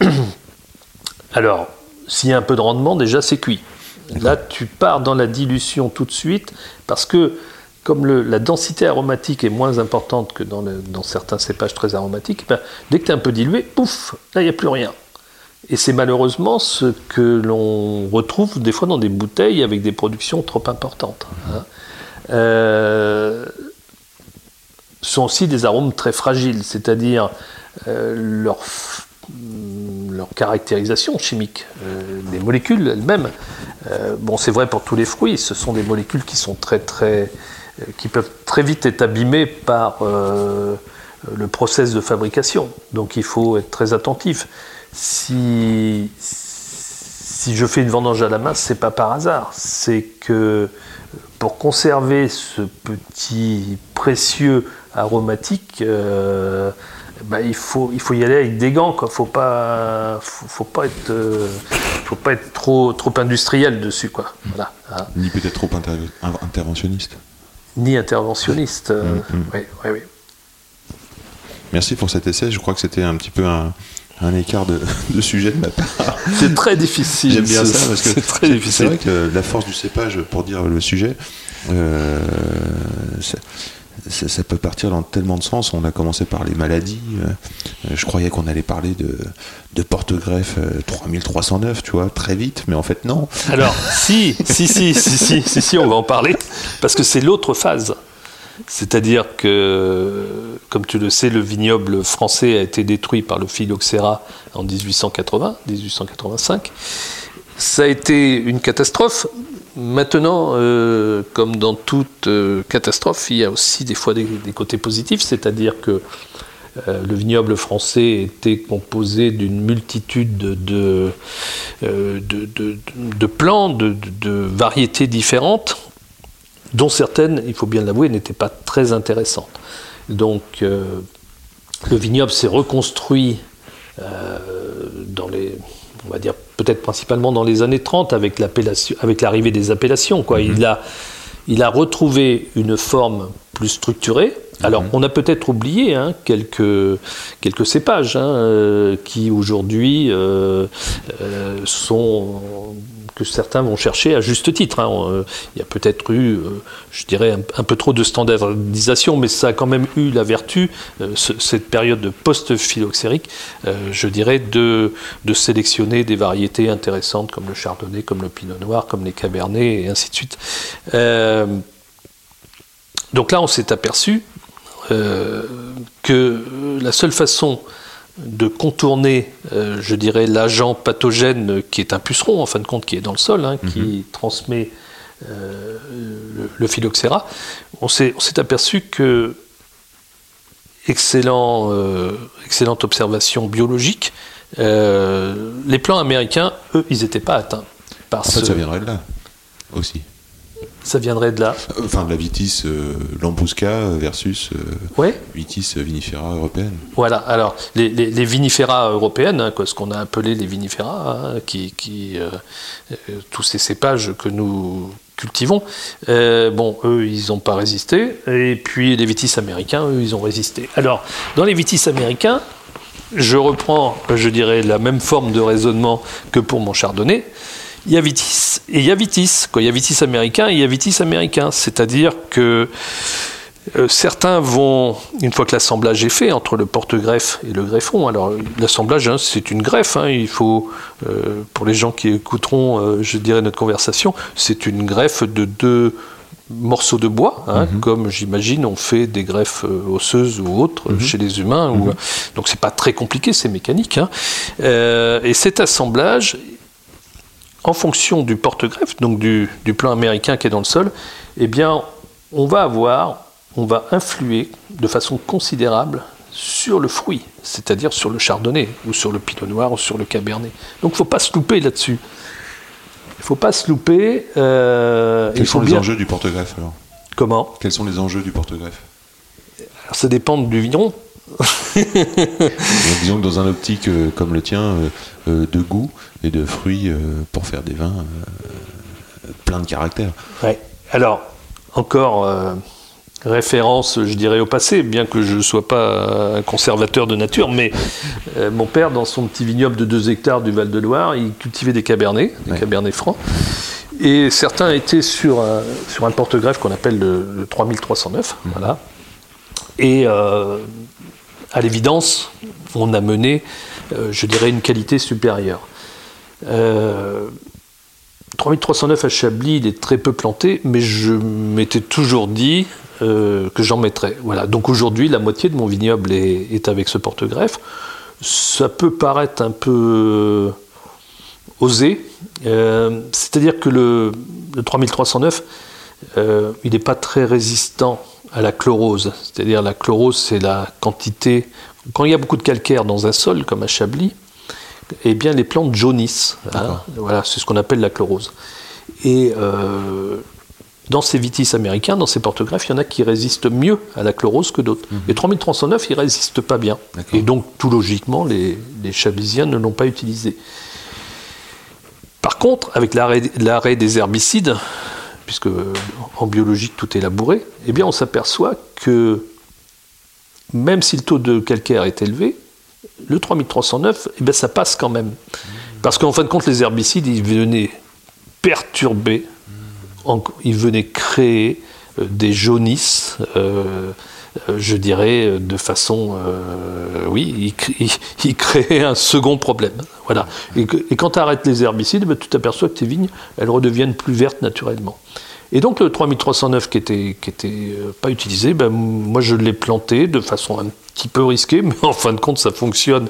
B: alors, s'il y a un peu de rendement, déjà c'est cuit. Là, tu pars dans la dilution tout de suite parce que comme la densité aromatique est moins importante que dans, certains cépages très aromatiques, ben, dès que tu es un peu dilué, pouf, là, il n'y a plus rien. Et c'est malheureusement ce que l'on retrouve des fois dans des bouteilles avec des productions trop importantes. hein. Euh, ce sont aussi des arômes très fragiles, c'est-à-dire euh, leur, f- leur caractérisation chimique, euh, les molécules elles-mêmes. Euh, bon, c'est vrai pour tous les fruits, ce sont des molécules qui sont très très euh, qui peuvent très vite être abîmées par euh, le process de fabrication. Donc il faut être très attentif. Si, si je fais une vendange à la main, c'est pas par hasard. C'est que pour conserver ce petit précieux aromatique, euh, bah, il, faut, il faut y aller avec des gants. Il ne faut pas, faut, pas être, euh, faut pas être trop, trop industriel dessus.
A: Ni peut-être trop inter- interventionniste.
B: Ni interventionniste. euh,
A: Mm, mm.
B: oui, oui, oui.
A: Merci pour cet essai, je crois que c'était un petit peu un, un écart de, de sujet de ma part.
B: C'est très difficile.
A: J'aime bien
B: c'est-
A: ça parce que
B: c'est très
A: c'est
B: difficile.
A: vrai que la force du cépage, pour dire le sujet, euh, ça, peut partir dans tellement de sens. On a commencé par les maladies. euh, je croyais qu'on allait parler de, porte-greffe euh, 3309, tu vois, très vite, mais en fait non.
B: Alors, si, si, si, si, si, si, si, on va en parler, parce que c'est l'autre phase. C'est-à-dire que, comme tu le sais, le vignoble français a été détruit par le phylloxéra en 1880, 1885. Ça a été une catastrophe. Maintenant, euh, comme dans toute euh, catastrophe, il y a aussi des fois des, côtés positifs, c'est-à-dire que euh, le vignoble français était composé d'une multitude de, de, de, de- de variétés différentes, dont certaines, il faut bien l'avouer, n'étaient pas très intéressantes. Donc, le vignoble s'est reconstruit dans les, on va dire peut-être principalement dans les années 30 avec l'appellation, avec l'arrivée des appellations. Quoi. Il, a, il a retrouvé une forme plus structurée. Alors, on a peut-être oublié hein, quelques, quelques cépages hein, euh, qui aujourd'hui euh, euh, sont que certains vont chercher à juste titre. hein. Euh, Il y a peut-être eu, euh, je dirais, un, peu trop de standardisation, mais ça a quand même eu la vertu, euh, ce- cette période de post-phylloxérique, je dirais, de, sélectionner des variétés intéressantes comme le chardonnay, comme le pinot noir, comme les cabernets, et ainsi de suite. Donc là, on s'est aperçu que la seule façon de contourner, euh, je dirais, l'agent pathogène qui est un puceron, en fin de compte, qui est dans le sol, hein, qui transmet euh, le, le phylloxéra, on s'est aperçu que, excellent, euh, excellente observation biologique, les plants américains, eux, ils n'étaient pas atteints par
A: En fait,
B: ce-
A: ça viendrait de là aussi.
B: Ça viendrait de là.
A: Euh, Enfin, de la Vitis euh, Lambrusca versus euh,
B: Ouais.
A: Vitis vinifera européenne.
B: Voilà, alors les, les, les vinifera européennes, hein, quoi, ce qu'on a appelé les vinifera, hein, qui, qui, euh, euh, tous ces cépages que nous cultivons, euh, bon, eux, ils n'ont pas résisté, et puis les vitis américains, eux, ils ont résisté. Alors, dans les vitis américains, je reprends, je dirais, la même forme de raisonnement que pour mon chardonnay. Il y a vitis et il y a vitis. Quoi. Il y a vitis américain et il y a vitis américain. C'est-à-dire que euh, certains vont, une fois que l'assemblage est fait entre le porte-greffe et le greffon, alors l'assemblage hein, c'est une greffe, hein, il faut, euh, pour les gens qui écouteront, euh, je dirais, notre conversation, c'est une greffe de deux morceaux de bois, hein, comme j'imagine on fait des greffes osseuses ou autres euh, chez les humains. ou- donc c'est pas très compliqué, c'est mécanique. et cet assemblage, en fonction du porte-greffe, donc du, du plan américain qui est dans le sol, eh bien, on va avoir, on va influer de façon considérable sur le fruit, c'est-à-dire sur le chardonnay, ou sur le pinot noir, ou sur le cabernet. Donc, il ne faut pas se louper là-dessus. Il ne faut pas se louper. euh,
A: Quels sont les
B: bien-
A: enjeux du porte-greffe alors?
B: Comment?
A: Quels sont les enjeux du porte-greffe?
B: Ça dépend du vigneron.
A: Disons que dans un optique euh, comme le tien, euh, de goût et de fruits euh, pour faire des vins euh, plein de caractère.
B: Ouais. Alors, encore euh, référence, je dirais, au passé, bien que je ne sois pas un conservateur de nature, mais euh, mon père, dans son petit vignoble de 2 hectares du Val-de-Loire, il cultivait des cabernets, des
A: Ouais.
B: cabernets francs. Et certains étaient sur un, sur un porte-greffe qu'on appelle le, le 3309. Voilà. Et euh, à l'évidence, on a mené, je dirais, une qualité supérieure. Euh, 3309 à Chablis, il est très peu planté, mais je m'étais toujours dit euh, que j'en mettrais. Voilà. Donc aujourd'hui, la moitié de mon vignoble est, avec ce porte-greffe. Ça peut paraître un peu euh, osé. Euh, C'est-à-dire que le, le 3309, euh, il n'est pas très résistant à la chlorose. C'est-à-dire la chlorose, c'est la quantité. Quand il y a beaucoup de calcaire dans un sol, comme à Chablis, eh bien les plantes jaunissent. hein. Voilà, c'est ce qu'on appelle la chlorose. Et euh, dans ces vitis américains, dans ces porte-greffes, il y en a qui résistent mieux à la chlorose que d'autres. Les 3309, ils résistent pas bien. Et donc, tout logiquement, les, les chablisiens ne l'ont pas utilisé. Par contre, avec l'arrêt des herbicides, puisque en biologie tout est labouré, eh bien on s'aperçoit que même si le taux de calcaire est élevé, le 3309, eh bien ça passe quand même. Parce qu'en fin de compte, les herbicides, ils venaient perturber, ils venaient créer euh, des jaunisses, euh, euh, je dirais, de façon... oui, ils, cré- ils- ils créaient un second problème. Voilà. Et, quand tu arrêtes les herbicides, ben, tu t'aperçois que tes vignes, elles redeviennent plus vertes naturellement. Et donc le 3309 qui était, qui était euh, pas utilisé, ben, moi je l'ai planté de façon un petit peu risquée, mais en fin de compte ça fonctionne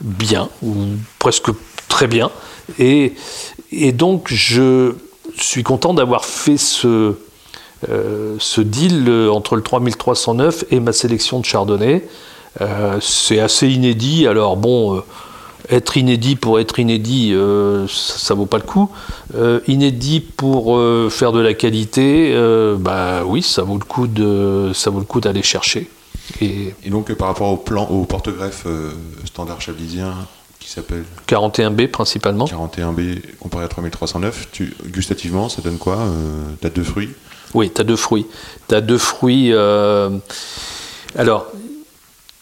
B: bien, ou presque très bien. Et, et donc je suis content d'avoir fait ce, euh, ce deal euh, entre le 3309 et ma sélection de Chardonnay. C'est assez inédit. Alors bon, être inédit pour être inédit, euh, ça, ça vaut pas le coup. Euh, inédit pour euh, faire de la qualité, bah oui, ça vaut le coup de, ça vaut le coup d'aller chercher. Et
A: Et donc par rapport au plan, au porte-greffe standard chablisien qui s'appelle
B: 41B principalement.
A: 41B comparé à 3309, tu, gustativement ça donne quoi euh, T'as deux fruits?
B: Oui, tu as deux fruits. Tu as deux fruits. alors,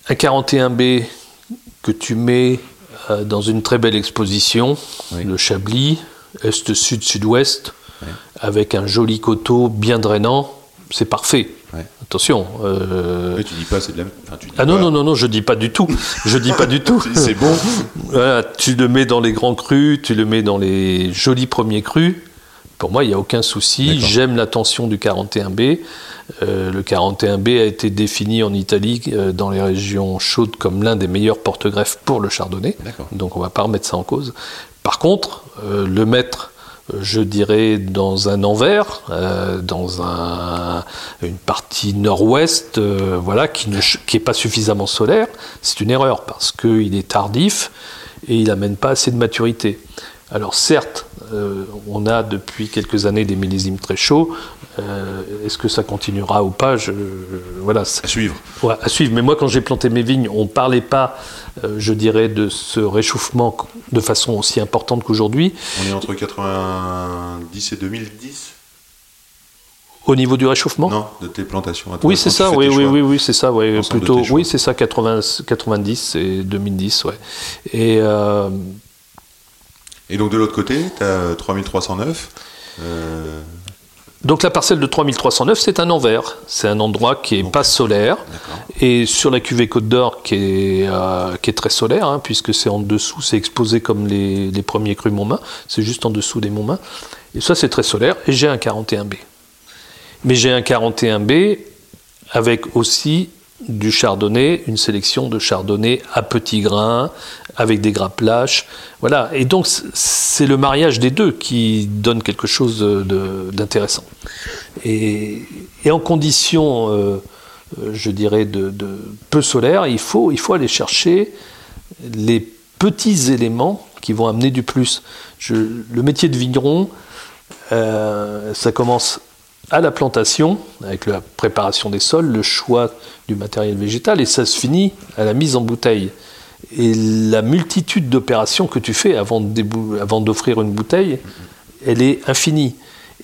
B: un 41B que tu mets euh, dans une très belle exposition,
A: Oui.
B: le Chablis, est, sud, sud-ouest,
A: Ouais.
B: avec un joli coteau bien drainant, c'est parfait.
A: Ouais.
B: Attention. euh,
A: Tu dis pas c'est de la enfin, tu dis
B: Ah non,
A: pas-
B: non, non, non, je dis pas du tout. Je dis pas du tout.
A: C'est bon
B: Voilà, tu le mets dans les grands crus, tu le mets dans les jolis premiers crus. Pour moi, il n'y a aucun souci. J'aime l'attention du 41B. Euh, le 41B a été défini en Italie, euh, dans les régions chaudes, comme l'un des meilleurs porte-greffes pour le chardonnay. Donc on ne va pas remettre ça en cause. Par contre, euh, le mettre, je dirais, dans un envers, dans un- une partie nord-ouest, voilà, qui n'est qui pas suffisamment solaire, c'est une erreur parce qu'il est tardif et il n'amène pas assez de maturité. Alors certes, euh, on a depuis quelques années des millésimes très chauds. Euh, Est-ce que ça continuera ou pas je, Voilà,
A: À suivre.
B: Ouais, à suivre. Mais moi, quand j'ai planté mes vignes, on ne parlait pas, euh, je dirais, de ce réchauffement de façon aussi importante qu'aujourd'hui.
A: On est entre 90 et 2010
B: Au niveau du réchauffement?
A: Non, de tes plantations.
B: Oui, c'est ça, oui, oui, oui, oui, c'est ça,
A: de
B: plutôt, oui, c'est ça, 80, 90 et 2010, ouais. Et euh,
A: Et donc de l'autre côté, tu as 3309. euh,
B: donc la parcelle de 3309, c'est un envers, c'est un endroit qui est
A: Donc,
B: pas solaire, et sur la cuvée Côte d'Or qui est, euh, qui est très solaire, hein, puisque c'est en dessous, c'est exposé comme les, les premiers crus Montmain, c'est juste en dessous des Montmain, et ça c'est très solaire, et j'ai un 41B. Mais j'ai un 41B avec aussi du chardonnay, une sélection de chardonnay à petits grains, avec des grappes lâches. Voilà. Et donc, c'est le mariage des deux qui donne quelque chose d'intéressant. Et, en conditions, euh, euh, je dirais, peu solaires, il faut, il faut aller chercher les petits éléments qui vont amener du plus. Le métier de vigneron, euh, ça commence à la plantation, avec la préparation des sols, le choix du matériel végétal, et ça se finit à la mise en bouteille. Et la multitude d'opérations que tu fais avant d'offrir une bouteille, elle est infinie.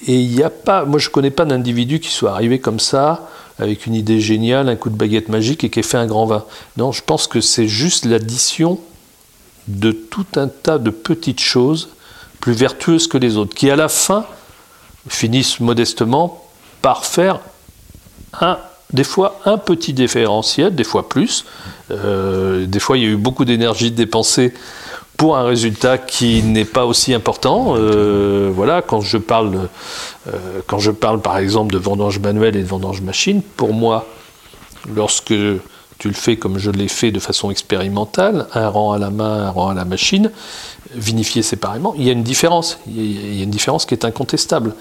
B: Et il n'y a pas, moi je ne connais pas d'individu qui soit arrivé comme ça, avec une idée géniale, un coup de baguette magique et qui ait fait un grand vin. Non, je pense que c'est juste l'addition de tout un tas de petites choses plus vertueuses que les autres, qui à la fin finissent modestement par faire un, des fois un petit différentiel, des fois plus. Euh, des fois, il y a eu beaucoup d'énergie dépensée pour un résultat qui n'est pas aussi important. Euh, voilà, quand je parle, euh, quand je parle par exemple de vendange manuelle et de vendange machine, pour moi, lorsque tu le fais comme je l'ai fait de façon expérimentale, un rang à la main, un rang à la machine, vinifié séparément, il y a une différence. Il y a- une différence qui est incontestable.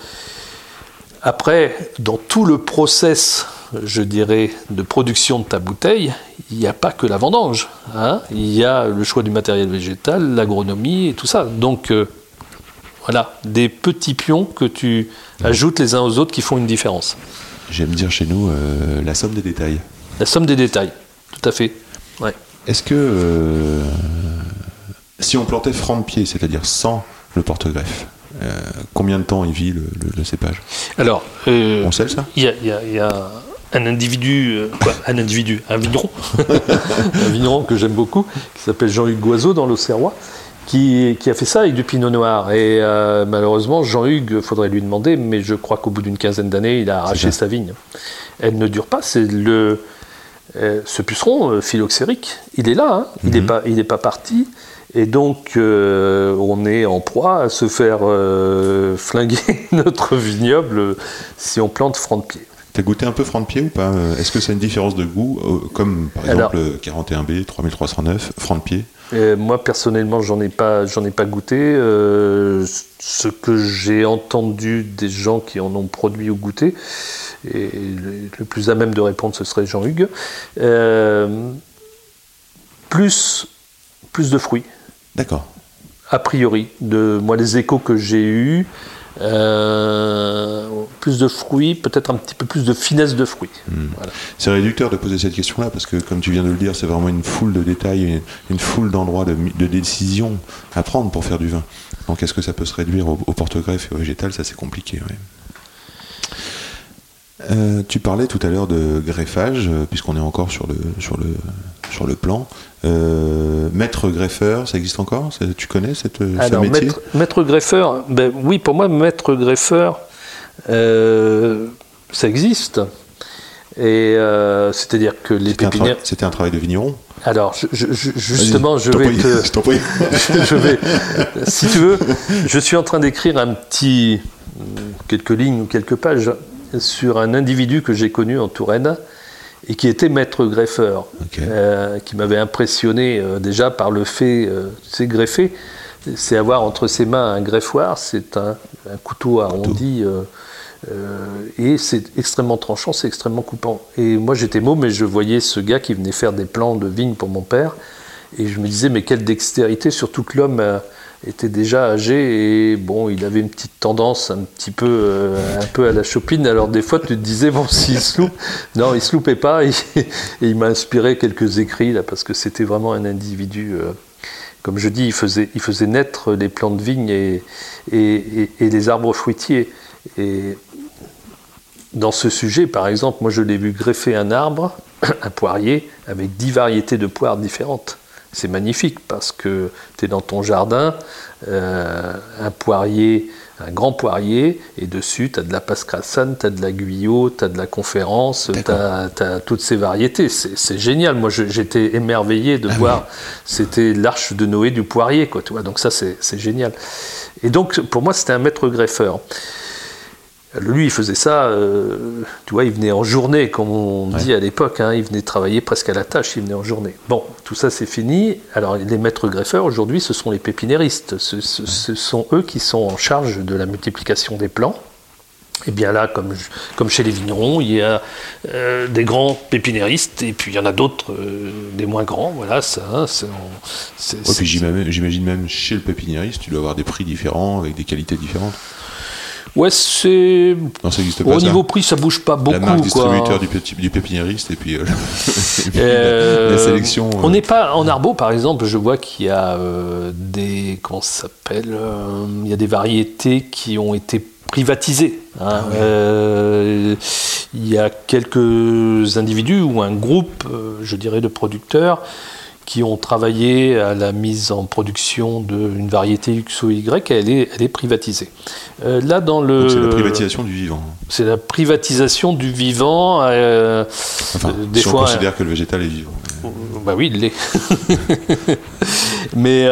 B: Après, dans tout le process, je dirais, de production de ta bouteille, il n'y a pas que la vendange. hein. Il y a le choix du matériel végétal, l'agronomie et tout ça. Donc, euh, voilà, des petits pions que tu ajoutes les uns aux autres qui font une différence.
A: J'aime dire chez nous euh, la somme des détails.
B: La somme des détails, tout à fait. Ouais.
A: Est-ce que euh, si on plantait franc de pied, c'est-à-dire sans le porte-greffe, euh, combien de temps il vit le, le- le cépage?
B: Alors, euh,
A: On sait ça?
B: Il y a, il y a- il y a un individu, quoi, un individu, un vigneron, un vigneron que j'aime beaucoup, qui s'appelle Jean-Hugues Goiseau dans l'Auxerrois, qui, qui a fait ça avec du pinot noir. Et euh, malheureusement, Jean-Hugues, faudrait lui demander, mais je crois qu'au bout d'une quinzaine d'années, il a arraché sa vigne. Elle ne dure pas, c'est le. Euh, ce puceron euh, phylloxérique, il est là, hein, il n'est
A: Mhm.
B: pas, il n'est pas parti. Et donc, euh, on est en proie à se faire euh, flinguer notre vignoble si on plante franc de pied.
A: T'as goûté un peu franc de pied ou pas? Est-ce que c'est une différence de goût, comme par exemple le 41B 3309, franc de pied
B: Moi personnellement, j'en ai pas, j'en ai pas goûté. Euh, ce que j'ai entendu des gens qui en ont produit ou goûté, et le, le plus à même de répondre, ce serait Jean-Hugues. Euh, plus, plus de fruits,
A: D'accord.
B: a priori. De moi, les échos que j'ai eus, euh, plus de fruits, peut-être un petit peu plus de finesse de fruits. Voilà.
A: C'est réducteur de poser cette question-là parce que, comme tu viens de le dire, c'est vraiment une foule de détails, une, une foule d'endroits de, décisions à prendre pour faire du vin. Donc, est-ce que ça peut se réduire au, au porte-greffe et au végétal? Ça, c'est compliqué. ouais. Euh, tu parlais tout à l'heure de greffage, euh, puisqu'on est encore sur le, sur le, sur le plan. Euh, maître greffeur, ça existe encore? Tu connais cette, ce métier?
B: maître, maître greffeur, ben, oui, pour moi, maître greffeur, euh, ça existe. Et c'est-à-dire que les
A: C'était un,
B: pépinières.
A: c'était un travail de vigneron?
B: Alors, je- je- je- justement, je vais te.
A: je
B: vais, si tu veux, je suis en train d'écrire un petit, quelques lignes ou quelques pages sur un individu que j'ai connu en Touraine et qui était maître greffeur, euh, qui m'avait impressionné euh, déjà par le fait, euh, tu sais, greffer, c'est avoir entre ses mains un greffoir, c'est un, un couteau arrondi. euh, euh, et c'est extrêmement tranchant, c'est extrêmement coupant. Et moi j'étais môme, mais je voyais ce gars qui venait faire des plans de vigne pour mon père, et je me disais mais quelle dextérité, surtout que l'homme euh, était déjà âgé et bon, il avait une petite tendance un petit peu, euh, un peu à la chopine. Alors des fois, tu te disais bon, s'il se loupe, non, il se loupait pas. Et, et il m'a inspiré quelques écrits là parce que c'était vraiment un individu. euh, comme je dis, il faisait, il faisait naître les plants de vigne et, et, et- et les arbres fruitiers. Et dans ce sujet, par exemple, moi je l'ai vu greffer un arbre, un poirier, avec dix variétés de poires différentes. C'est magnifique parce que tu es dans ton jardin, euh, un poirier, un grand poirier, et dessus tu as de la pascrassane, tu as de la guyot, tu as de la conférence, tu as, toutes ces variétés. C'est génial. Moi j'étais émerveillé de voir, c'était l'arche de Noé du poirier. Quoi, tu vois Donc ça c'est c'est génial. Et donc pour moi c'était un maître greffeur. Lui, il faisait ça, euh, tu vois, il venait en journée, comme on dit à l'époque, hein, il venait travailler presque à la tâche, il venait en journée. Bon, tout ça c'est fini. Alors, les maîtres greffeurs, aujourd'hui, ce sont les pépiniéristes. Ce, ce- ce sont eux qui sont en charge de la multiplication des plants. Et bien là, comme, chez les vignerons, il y a euh, des grands pépiniéristes, et puis il y en a d'autres, euh, des moins grands, voilà, ça, hein, c'est-
A: Ouais, puis j'imagine j'imagine même chez le pépiniériste, tu dois avoir des prix différents, avec des qualités différentes.
B: Ouais, c'est...
A: Non, ça n'existe pas.
B: Au
A: ça.
B: niveau prix, ça bouge pas beaucoup,
A: la marque
B: quoi.
A: distributeur du, petit- du pépiniériste et puis, euh, et puis
B: Euh,
A: la, la sélection.
B: On
A: euh,
B: n'est pas en Arbo, par exemple. Je vois qu'il y a euh, des comment ça s'appelle Il y a des variétés qui ont été privatisées. hein. Euh, il y a quelques individus ou un groupe, je dirais, de producteurs qui ont travaillé à la mise en production d'une variété X ou Y, elle est, elle est privatisée. Euh, là, dans le,
A: c'est la privatisation du vivant.
B: c'est la privatisation du vivant. euh,
A: Enfin,
B: euh, des
A: si
B: fois,
A: on considère que le végétal est vivant.
B: bah oui, il l'est. Mais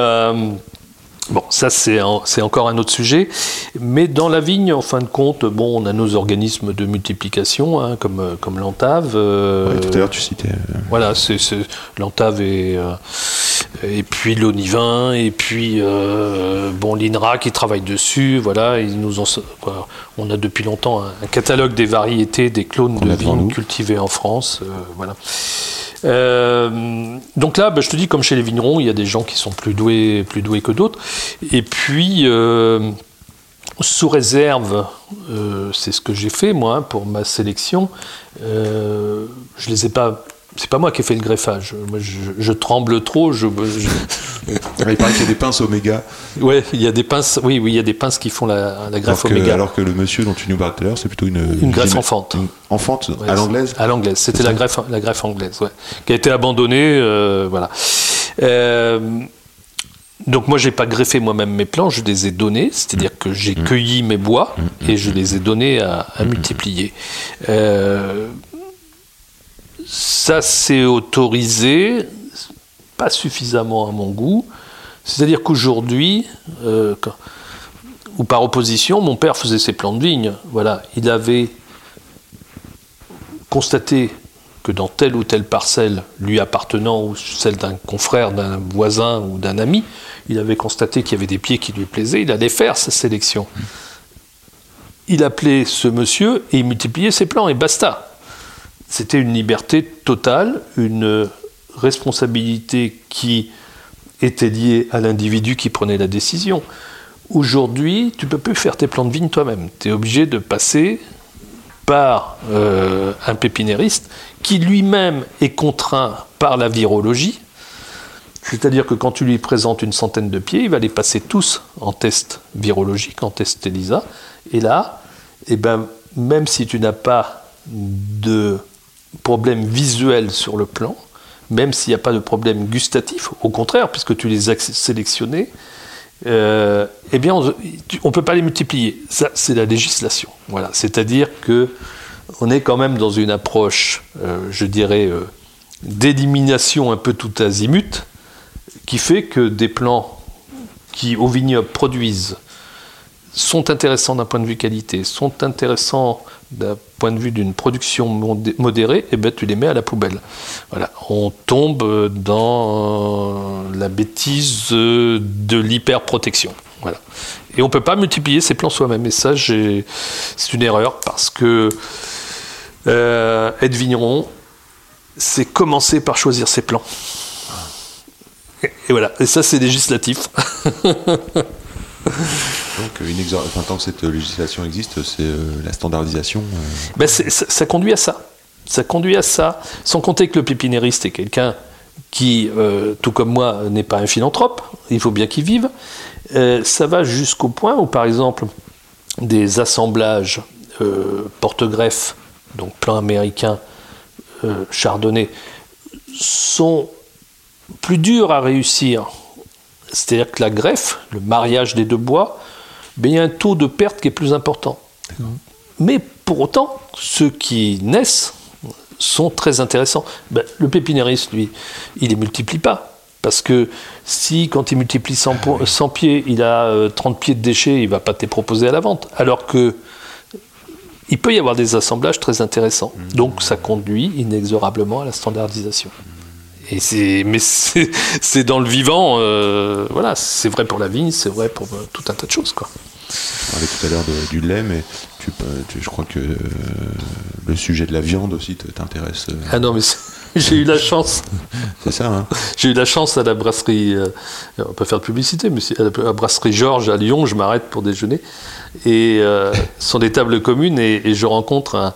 B: bon, ça c'est en- c'est encore un autre sujet. Mais dans la vigne, en fin de compte, bon, on a nos organismes de multiplication, hein, comme, euh, comme l'entave. euh,
A: tout à l'heure, tu citais. euh,
B: voilà, c'est l'entave et, euh, et puis l'onivin, et puis euh, bon, l'INRA qui travaille dessus. Voilà, ils nous ont, quoi, on a depuis longtemps un, un catalogue des variétés, des clones de vignes cultivées en France. euh, voilà. Euh, donc là, bah, je te dis, comme chez les vignerons, il y a des gens qui sont plus doués, plus doués que d'autres. Et puis, euh, sous réserve, euh, c'est ce que j'ai fait moi hein, pour ma sélection. Je les ai pas. C'est pas moi qui ai fait le greffage. Moi, je, je tremble trop. Je, je-
A: Il paraît qu'il y a des pinces oméga,
B: ouais, il y a des pinces. Oui, oui, il y a des pinces qui font la, la
A: alors
B: greffe
A: que,
B: oméga.
A: alors que le monsieur dont tu nous parlais tout à l'heure, c'est plutôt une.
B: Une greffe enfante.
A: une enfante
B: Ouais,
A: à l'anglaise
B: À l'anglaise. C'était la greffe, la greffe anglaise, ouais, qui a été abandonnée. euh, voilà. Euh, donc moi, j'ai pas greffé moi-même mes plants, je les ai donnés, c'est-à-dire que j'ai
A: Mmh.
B: cueilli mes bois et je les ai donnés à, à multiplier. Euh, ça, c'est autorisé, pas suffisamment à mon goût. C'est-à-dire qu'aujourd'hui, euh, ou par opposition, mon père faisait ses plants de vigne. Voilà, il avait constaté que dans telle ou telle parcelle lui appartenant ou celle d'un confrère, d'un voisin ou d'un ami, il avait constaté qu'il y avait des pieds qui lui plaisaient, il allait faire sa sélection. Il appelait ce monsieur et il multipliait ses plans et basta. C'était une liberté totale, une responsabilité qui était liée à l'individu qui prenait la décision. Aujourd'hui, tu peux plus faire tes plans de vigne toi-même. Tu es obligé de passer par euh, un pépinériste qui lui-même est contraint par la virologie. C'est-à-dire que quand tu lui présentes une centaine de pieds, il va les passer tous en test virologique, en test ELISA. Et là, eh ben, même si tu n'as pas de problème visuel sur le plan, même s'il n'y a pas de problème gustatif, au contraire, puisque tu les as sélectionnés, euh, eh bien, on ne peut pas les multiplier. Ça, c'est la législation. Voilà. C'est-à-dire que on est quand même dans une approche, euh, je dirais, euh, d'élimination un peu tout azimut, qui fait que des plants qui, au vignoble, produisent sont intéressants d'un point de vue qualité, sont intéressants d'un point de vue d'une production modé- modérée, et ben tu les mets à la poubelle. Voilà, on tombe dans la bêtise euh, de l'hyperprotection. Et on peut pas multiplier ces plants soi-même. Et ça, c'est une erreur parce que euh, être vigneron, c'est commencer par choisir ses plants. Et voilà, et ça c'est législatif.
A: Donc, enfin, tant que cette législation existe, c'est euh, la standardisation. euh,
B: Ben, ça, conduit à ça. Ça conduit à ça. Sans compter que le pépinériste est quelqu'un qui, euh, tout comme moi, n'est pas un philanthrope. Il faut bien qu'il vive. Ça va jusqu'au point où, par exemple, des assemblages porte-greffes, donc plan américain, chardonnay, sont plus durs à réussir. C'est-à-dire que la greffe, le mariage des deux bois, ben, il y a un taux de perte qui est plus important. Mais pour autant, ceux qui naissent sont très intéressants. Ben, le pépinériste, lui, il les multiplie pas. Parce que si, quand il multiplie 100, po- 100 pieds, il a euh, 30 pieds de déchets, il va pas te les proposer à la vente. Alors que il peut y avoir des assemblages très intéressants. Donc ça conduit inexorablement à la standardisation. Et c'est, mais c'est, dans le vivant, euh, voilà, c'est vrai pour la vigne, c'est vrai pour euh, tout un tas de choses, quoi.
A: On parlait tout à l'heure du lait, mais tu, tu- je crois que euh, le sujet de la viande aussi t'intéresse. euh,
B: Ah non, mais j'ai eu la chance,
A: C'est ça, hein
B: j'ai eu la chance à la brasserie, euh, on peut faire de publicité, mais à la, brasserie Georges à Lyon, je m'arrête pour déjeuner, et euh, ce sont des tables communes, et, et je rencontre un,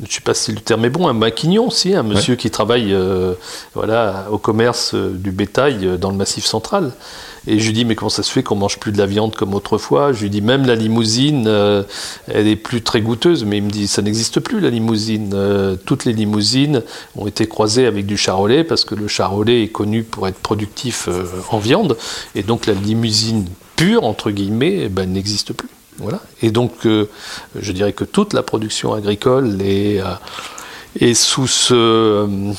B: je ne sais pas si le terme est bon, un maquignon aussi, un monsieur qui travaille euh, voilà, au commerce euh, du bétail euh, dans le massif central. Et je lui dis, mais comment ça se fait qu'on mange plus de la viande comme autrefois? Je lui dis, même la limousine, elle est plus très goûteuse. Mais il me dit, ça n'existe plus la limousine. Toutes les limousines ont été croisées avec du charolais parce que le charolais est connu pour être productif en viande. Et donc la limousine pure, entre guillemets, eh ben, n'existe plus. Voilà. Et donc, euh, je dirais que toute la production agricole est, euh, est sous ce. euh,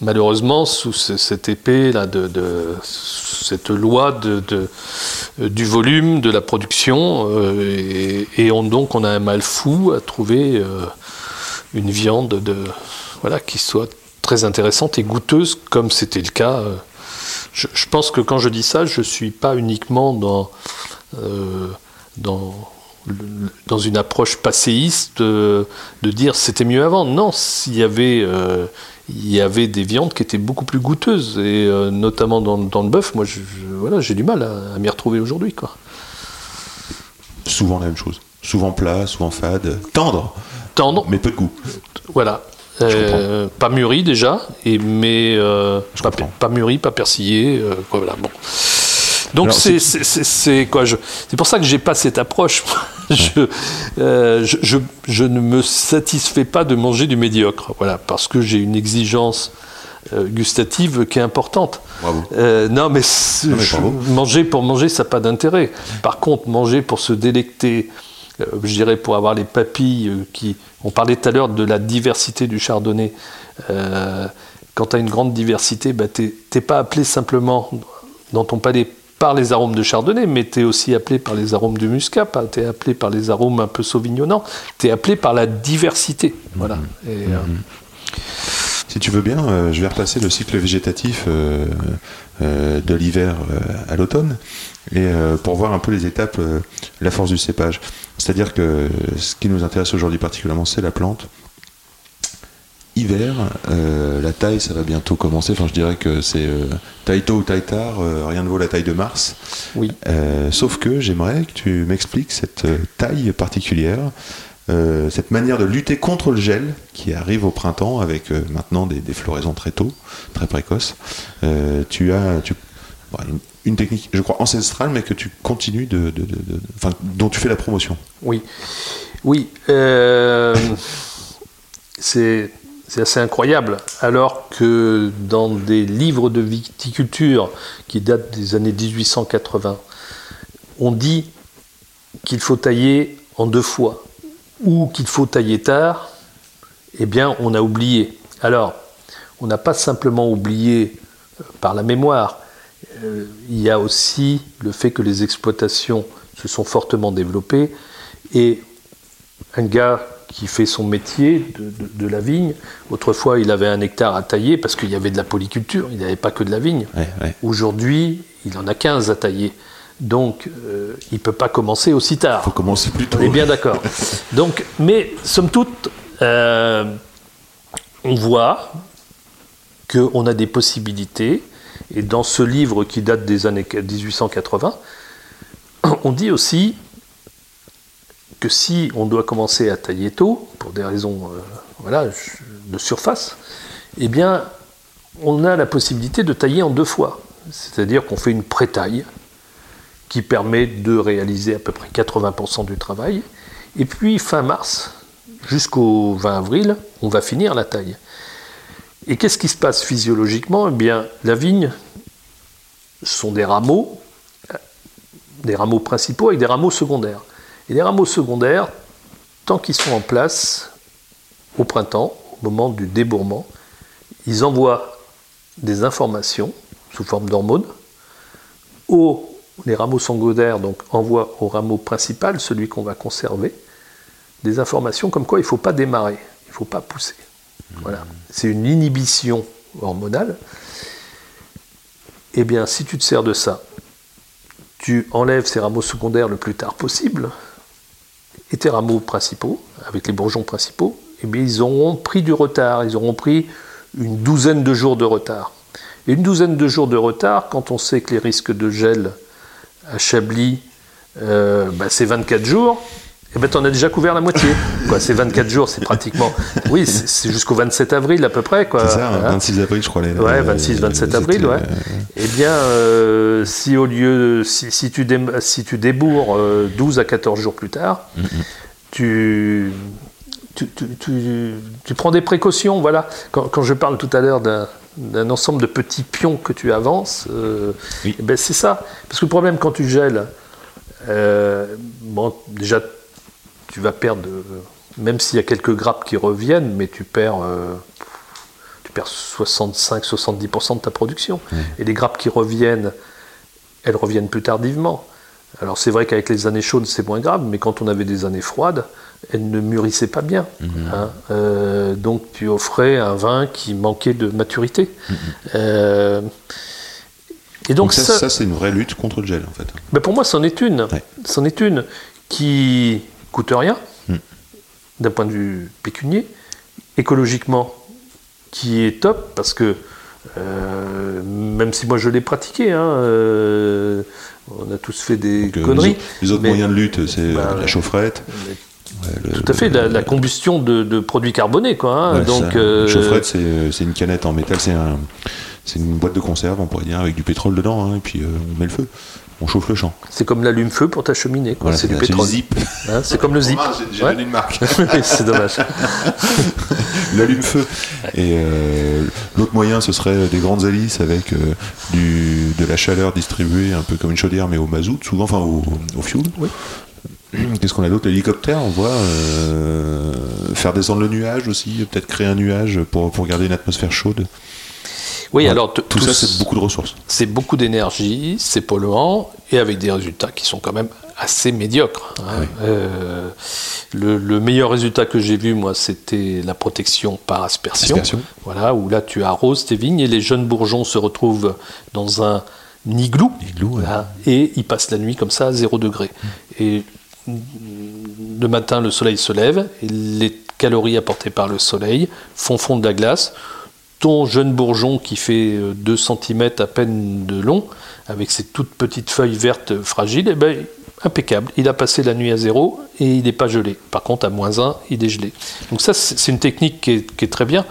B: malheureusement, sous ce- cette épée là, de, cette loi de, du volume de la production, et, on, donc on a un mal fou à trouver une viande de, voilà, qui soit très intéressante et goûteuse, comme c'était le cas. Je, je pense que quand je dis ça, je ne suis pas uniquement dans, dans, le- dans une approche passéiste de dire c'était mieux avant. Non, s'il y avait, euh, il y avait des viandes qui étaient beaucoup plus goûteuses, et euh, notamment dans, dans le bœuf, moi je, je- voilà, j'ai du mal à, à m'y retrouver aujourd'hui. quoi.
A: Souvent la même chose. Souvent plat, souvent fade. Tendre,
B: Tendre,
A: mais peu de goût.
B: voilà. Euh, pas mûri déjà, et, mais euh, pas, pas mûri, pas persillé. quoi, voilà, bon. Donc c'est quoi C'est pour ça que j'ai pas cette approche. je, euh, je, je- je ne me satisfais pas de manger du médiocre, voilà, parce que j'ai une exigence euh, gustative qui est importante.
A: Bravo.
B: Euh, non, mais, c'est-
A: Non, mais
B: je-
A: bravo.
B: manger pour manger, ça n'a pas d'intérêt. Par contre, manger pour se délecter, euh, je dirais pour avoir les papilles qui. On parlait tout à l'heure de la diversité du chardonnay. Quand tu as une grande diversité, bah, tu n'es pas appelé simplement dans ton palais par les arômes de chardonnay, mais tu es aussi appelé par les arômes de muscat, tu es appelé par les arômes un peu sauvignonnants, tu es appelé par la diversité. Voilà. Et, euh,
A: Si tu veux bien, euh, je vais repasser le cycle végétatif euh, de l'hiver à l'automne et pour voir un peu les étapes, la force du cépage. C'est-à-dire que ce qui nous intéresse aujourd'hui particulièrement, c'est la plante. Hiver, euh, la taille, ça va bientôt commencer. Enfin, je dirais que c'est euh, taille tôt ou taille tard, euh, rien ne vaut la taille de Mars.
B: oui.
A: Sauf que j'aimerais que tu m'expliques cette taille particulière, cette manière de lutter contre le gel qui arrive au printemps avec maintenant des, des floraisons très tôt, très précoces. Tu as tu, bon, une, une technique, je crois, ancestrale, mais que tu continues de, de- de- de- enfin, dont tu fais la promotion.
B: Oui, oui. c'est c'est assez incroyable. Alors que dans des livres de viticulture qui datent des années 1880, on dit qu'il faut tailler en deux fois ou qu'il faut tailler tard, eh bien, on a oublié. Alors, on n'a pas simplement oublié euh, par la mémoire, euh, il y a aussi le fait que les exploitations se sont fortement développées et un gars qui fait son métier de, de- de la vigne, autrefois il avait un hectare à tailler parce qu'il y avait de la polyculture, il n'y avait pas que de la vigne.
A: Ouais, ouais.
B: Aujourd'hui, il en a 15 à tailler. Donc, euh, il ne peut pas commencer aussi tard.
A: faut commencer plus tôt.
B: On est bien d'accord. Donc, mais somme toute, euh, on voit qu'on a des possibilités Et dans ce livre qui date des années 1880, on dit aussi que si on doit commencer à tailler tôt, pour des raisons euh, de surface, eh bien, on a la possibilité de tailler en deux fois. C'est-à-dire qu'on fait une pré-taille qui permet de réaliser à peu près 80% du travail. Et puis, fin mars, jusqu'au 20 avril, on va finir la taille. Et qu'est-ce qui se passe physiologiquement? Eh bien, la vigne sont des rameaux, des rameaux principaux avec des rameaux secondaires. Et les rameaux secondaires, tant qu'ils sont en place, au printemps, au moment du débourrement, ils envoient des informations sous forme d'hormones les rameaux secondaires donc envoient au rameau principal, celui qu'on va conserver, des informations comme quoi il ne faut pas démarrer, il ne faut pas pousser. Voilà. C'est une inhibition hormonale. Eh bien, si tu te sers de ça, tu enlèves ces rameaux secondaires le plus tard possible, tes rameaux principaux, avec les bourgeons principaux, eh bien, ils auront pris du retard, ils auront pris une douzaine de jours de retard. Et une douzaine de jours de retard, quand on sait que les risques de gel à Chablis, euh, bah, c'est 24 jours, eh ben, tu en as déjà couvert la moitié. Quoi, c'est 24 jours, c'est pratiquement. Oui, c'est jusqu'au 27 avril à peu près. Quoi.
A: C'est ça, 26 avril, je crois. Les,
B: ouais, 26, 27 avril, ouais. Eh bien, euh, si au lieu. Si, si, tu, dé, si tu débourres 12 à 14 jours plus tard, tu, tu, tu, tu, prends des précautions. Voilà. Quand, quand je parle tout à l'heure d'un ensemble de petits pions que tu avances, euh, oui. eh ben c'est ça. Parce que le problème, quand tu gèles, euh, bon, déjà, tu vas perdre, même s'il y a quelques grappes qui reviennent, mais tu perds, euh, tu perds 65-70% de ta production. Mmh. Et les grappes qui reviennent, elles reviennent plus tardivement. Alors c'est vrai qu'avec les années chaudes, c'est moins grave, mais quand on avait des années froides, elles ne mûrissaient pas bien. Mmh. Hein. Euh, donc tu offrais un vin qui manquait de maturité. Mmh. Euh,
A: et donc, donc ça, ça, ça c'est une vraie lutte contre le gel en fait.
B: Ben pour moi, c'en est une. Ouais. C'en est une qui coûte rien mm. d'un point de vue pécunier, écologiquement qui est top parce que euh, même si moi je l'ai pratiqué, hein, euh, on a tous fait des Donc, conneries.
A: Les, autres mais, moyens de lutte, c'est bah, la chaufferette.
B: Ouais, le, tout à fait, la, la combustion de, de, produits carbonés. Quoi, hein.
A: ouais,
B: Donc,
A: euh... chaufferette, c'est une canette en métal, c'est un, une boîte de conserve, on pourrait dire, avec du pétrole dedans, hein, et puis euh, on met le feu on chauffe le champ.
B: C'est comme l'allume-feu pour ta cheminée, voilà, c'est du pétrole.
A: zip.
B: Hein, c'est comme le zip.
A: J'ai ouais. donné une marque.
B: c'est dommage.
A: l'allume-feu. Et euh, l'autre moyen, ce serait des grandes hélices avec euh, du, de la chaleur distribuée un peu comme une chaudière, mais au mazout, souvent, enfin au, au fuel.
B: Oui.
A: Qu'est-ce qu'on a d'autre? L'hélicoptère, on voit euh, faire descendre le nuage aussi, peut-être créer un nuage pour, pour garder une atmosphère chaude.
B: Oui, alors
A: tout, tout ça, c'est beaucoup de ressources.
B: C'est beaucoup d'énergie, c'est polluant, et avec des résultats qui sont quand même assez médiocres. Hein. Oui. Euh, le, le, meilleur résultat que j'ai vu, moi, c'était la protection par aspersion. aspersion. Voilà, où là, tu arroses tes vignes et les jeunes bourgeons se retrouvent dans un igloo,
A: igloo ouais.
B: hein, et ils passent la nuit comme ça à 0 degré. Mmh. Et le matin, le soleil se lève, et les calories apportées par le soleil font fondre la glace ton jeune bourgeon qui fait 2 cm à peine de long, avec ses toutes petites feuilles vertes fragiles, eh ben, impeccable. Il a passé la nuit à zéro et il n'est pas gelé. Par contre, à moins 1, il est gelé. Donc ça, c'est une technique qui est, qui est, très bien.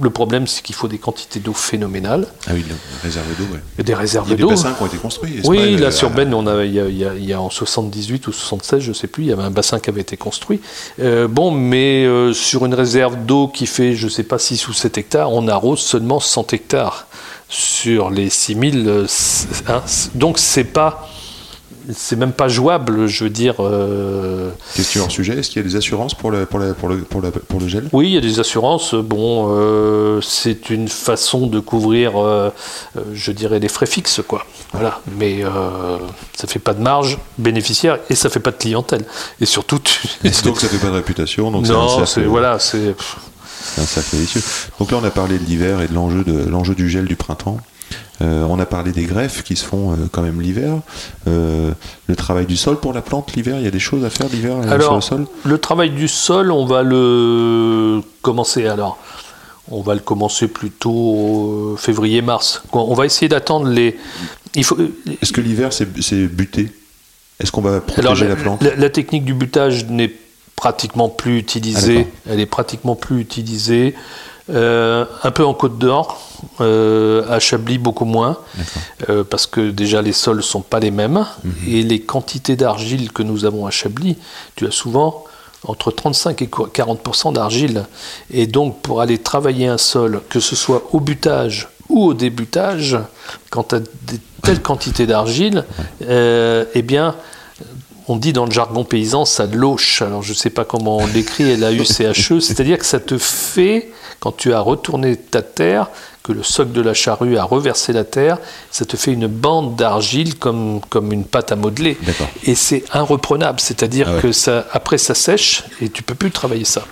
B: Le problème, c'est qu'il faut des quantités d'eau phénoménales.
A: Ah oui, des réserves d'eau, oui.
B: Des réserves d'eau.
A: Il y a des bassins qui ont été construits.
B: Oui, là, sur Ben, on a, il, y a, il, y en 78 ou 76, je ne sais plus, il y avait un bassin qui avait été construit. Euh, bon, mais euh, sur une réserve d'eau qui fait, je ne sais pas, 6 ou 7 hectares, on arrose seulement 100 hectares sur les 6000. Euh, hein, donc, c'est pas c'est même pas jouable, je veux dire. Euh...
A: Question hors sujet, est-ce qu'il y a des assurances pour le, pour, pour, le, pour, pour le gel?
B: Oui, il y a des assurances. Bon, euh, c'est une façon de couvrir, euh, je dirais, les frais fixes, quoi. Voilà. Mais ça fait pas de marge bénéficiaire et ça fait pas de clientèle. Et surtout. Tu...
A: Et donc ça fait pas de réputation. Donc
B: non, c'est voilà, c'est.
A: C'est un sacré vicieux. Donc là, on a parlé de l'hiver et de l'enjeu de l'enjeu du gel du printemps. Euh, on a parlé des greffes qui se font euh, quand même l'hiver. Euh, le travail du sol pour la plante l'hiver, il y a des choses à faire l'hiver sur le sol?
B: Le travail du sol, on va le commencer alors. On va le commencer plutôt février-mars. On va essayer d'attendre les. Il faut.
A: Est-ce que l'hiver c'est c'est buté? Est-ce qu'on va protéger
B: Alors, la,
A: la plante?
B: la- la technique du butage n'est pratiquement plus
A: Ah,
B: utilisée. Elle est pratiquement plus utilisée. Euh, un peu en Côte d'Or, euh, à Chablis beaucoup moins, euh, parce que déjà les sols sont pas les mêmes
A: Mhm.
B: et les quantités d'argile que nous avons à Chablis, tu as souvent entre 35 et 40% d'argile. Et donc pour aller travailler un sol, que ce soit au butage ou au débutage, quand tu as des telles quantités d'argile, euh, eh bien on dit dans le jargon paysan, ça loche. Alors je ne sais pas comment on l'écrit, L-A-U-C-H-E, c'est-à-dire que ça te fait, quand tu as retourné ta terre, que le soc de la charrue a reversé la terre, ça te fait une bande d'argile comme, comme une pâte à modeler. Et c'est irreprenable, c'est-à-dire
A: Ah ouais.
B: que ça, après ça sèche et tu peux plus travailler ça.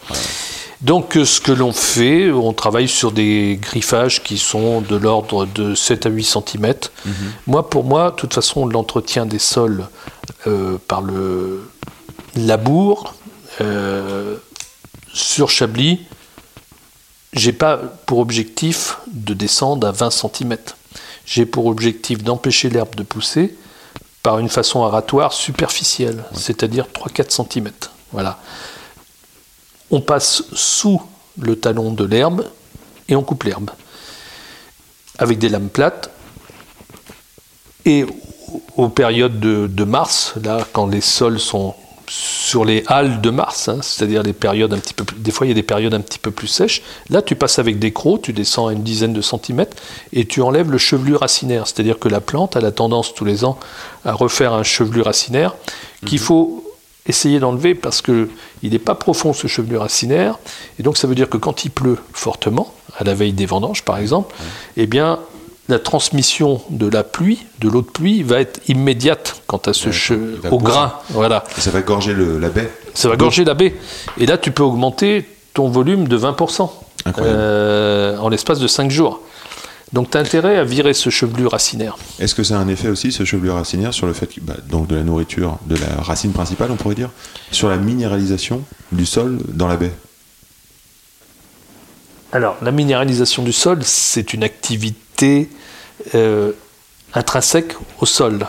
B: Donc euh, ce que l'on fait, on travaille sur des griffages qui sont de l'ordre de 7 à 8 cm. Moi, pour moi, de toute façon, l'entretien des sols euh, par le labour euh, sur Chablis, j'ai pas pour objectif de descendre à 20 cm. J'ai pour objectif d'empêcher l'herbe de pousser par une façon aratoire superficielle, c'est-à-dire 3-4 cm. Voilà. On passe sous le talon de l'herbe et on coupe l'herbe avec des lames plates. Et aux périodes de, de mars, là, quand les sols sont sur les halles de mars, hein, c'est-à-dire les périodes un petit peu plus, des fois il y a des périodes un petit peu plus sèches. Là, tu passes avec des crocs, tu descends à une dizaine de centimètres et tu enlèves le chevelu racinaire, c'est-à-dire que la plante a la tendance tous les ans à refaire un chevelu racinaire qu'il faut essayer d'enlever parce que il n'est pas profond ce chevelu racinaire. Et donc ça veut dire que quand il pleut fortement, à la veille des vendanges par exemple, eh bien la transmission de la pluie, de l'eau de pluie, va être immédiate quant à ce che- au
A: pousser.
B: grain. Voilà.
A: Et ça va gorger le- la baie
B: Ça va gorger la baie. Et là, tu peux augmenter ton volume de 20%
A: Incroyable.
B: euh, en l'espace de 5 jours. Donc, tu as intérêt à virer ce chevelu racinaire.
A: Est-ce que ça a un effet aussi, ce chevelu racinaire, sur le fait que, bah, donc de la nourriture, de la racine principale, on pourrait dire, sur la minéralisation du sol dans la baie?
B: Alors, la minéralisation du sol, c'est une activité euh, intrinsèque au sol.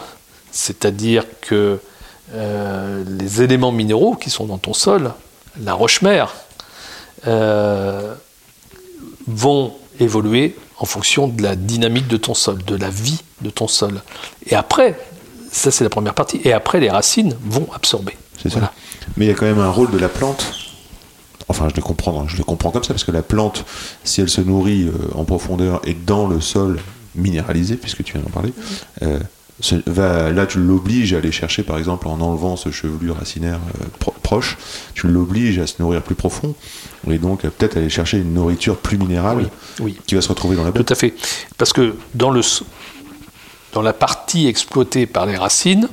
B: C'est-à-dire que euh, les éléments minéraux qui sont dans ton sol, la roche-mère, euh, vont évoluer en fonction de la dynamique de ton sol, de la vie de ton sol. Et après, ça c'est la première partie, et après les racines vont absorber.
A: C'est ça. Mais il y a quand même un rôle de la plante. Enfin, je le comprends, hein, je le comprends comme ça, parce que la plante, si elle se nourrit en profondeur et dans le sol minéralisé, puisque tu viens d'en parler, euh, va, là tu l'obliges à aller chercher, par exemple, en enlevant ce chevelu racinaire euh, pro- proche, tu l'obliges à se nourrir plus profond, et donc peut-être aller chercher une nourriture plus minérale
B: Oui, oui.
A: qui va se retrouver dans la baie.
B: Tout à fait. Parce que dans, le, dans la partie exploitée par les racines,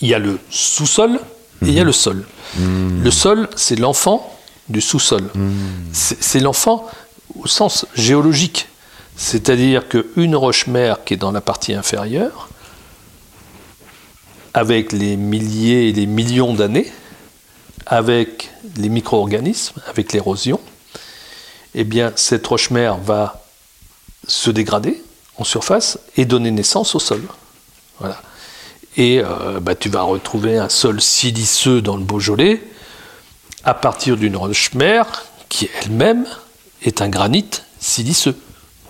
B: il y a le sous-sol et il y a le sol. Le sol, c'est l'enfant du sous-sol. C'est l'enfant au sens géologique. C'est-à-dire qu'une roche-mère qui est dans la partie inférieure, avec les milliers et les millions d'années, avec les micro-organismes, avec l'érosion, eh bien, cette roche-mère va se dégrader en surface et donner naissance au sol. Voilà. Et euh, bah, tu vas retrouver un sol siliceux dans le Beaujolais à partir d'une roche-mère qui elle-même est un granit siliceux.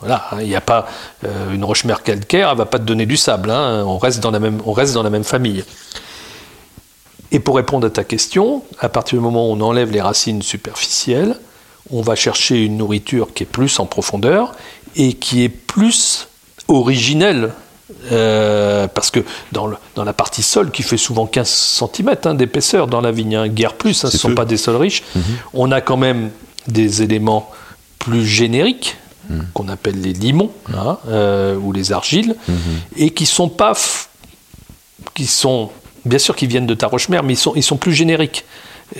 B: Voilà, hein, il n'y a pas euh, une roche-mère calcaire, elle va pas te donner du sable. hein, on, reste dans la même, on reste dans la même famille. Et pour répondre à ta question, à partir du moment où on enlève les racines superficielles, on va chercher une nourriture qui est plus en profondeur et qui est plus originelle. Euh, parce que dans, le- dans la partie sol, qui fait souvent 15 cm d'épaisseur dans la vigne, hein, guère plus, hein, ce ne sont
A: peu.
B: pas des sols riches, on a quand même des éléments plus génériques qu'on appelle les limons hein, euh, ou les argiles et qui sont pas f- qui sont bien sûr qui viennent de ta roche-mère, mais ils sont, ils sont plus génériques.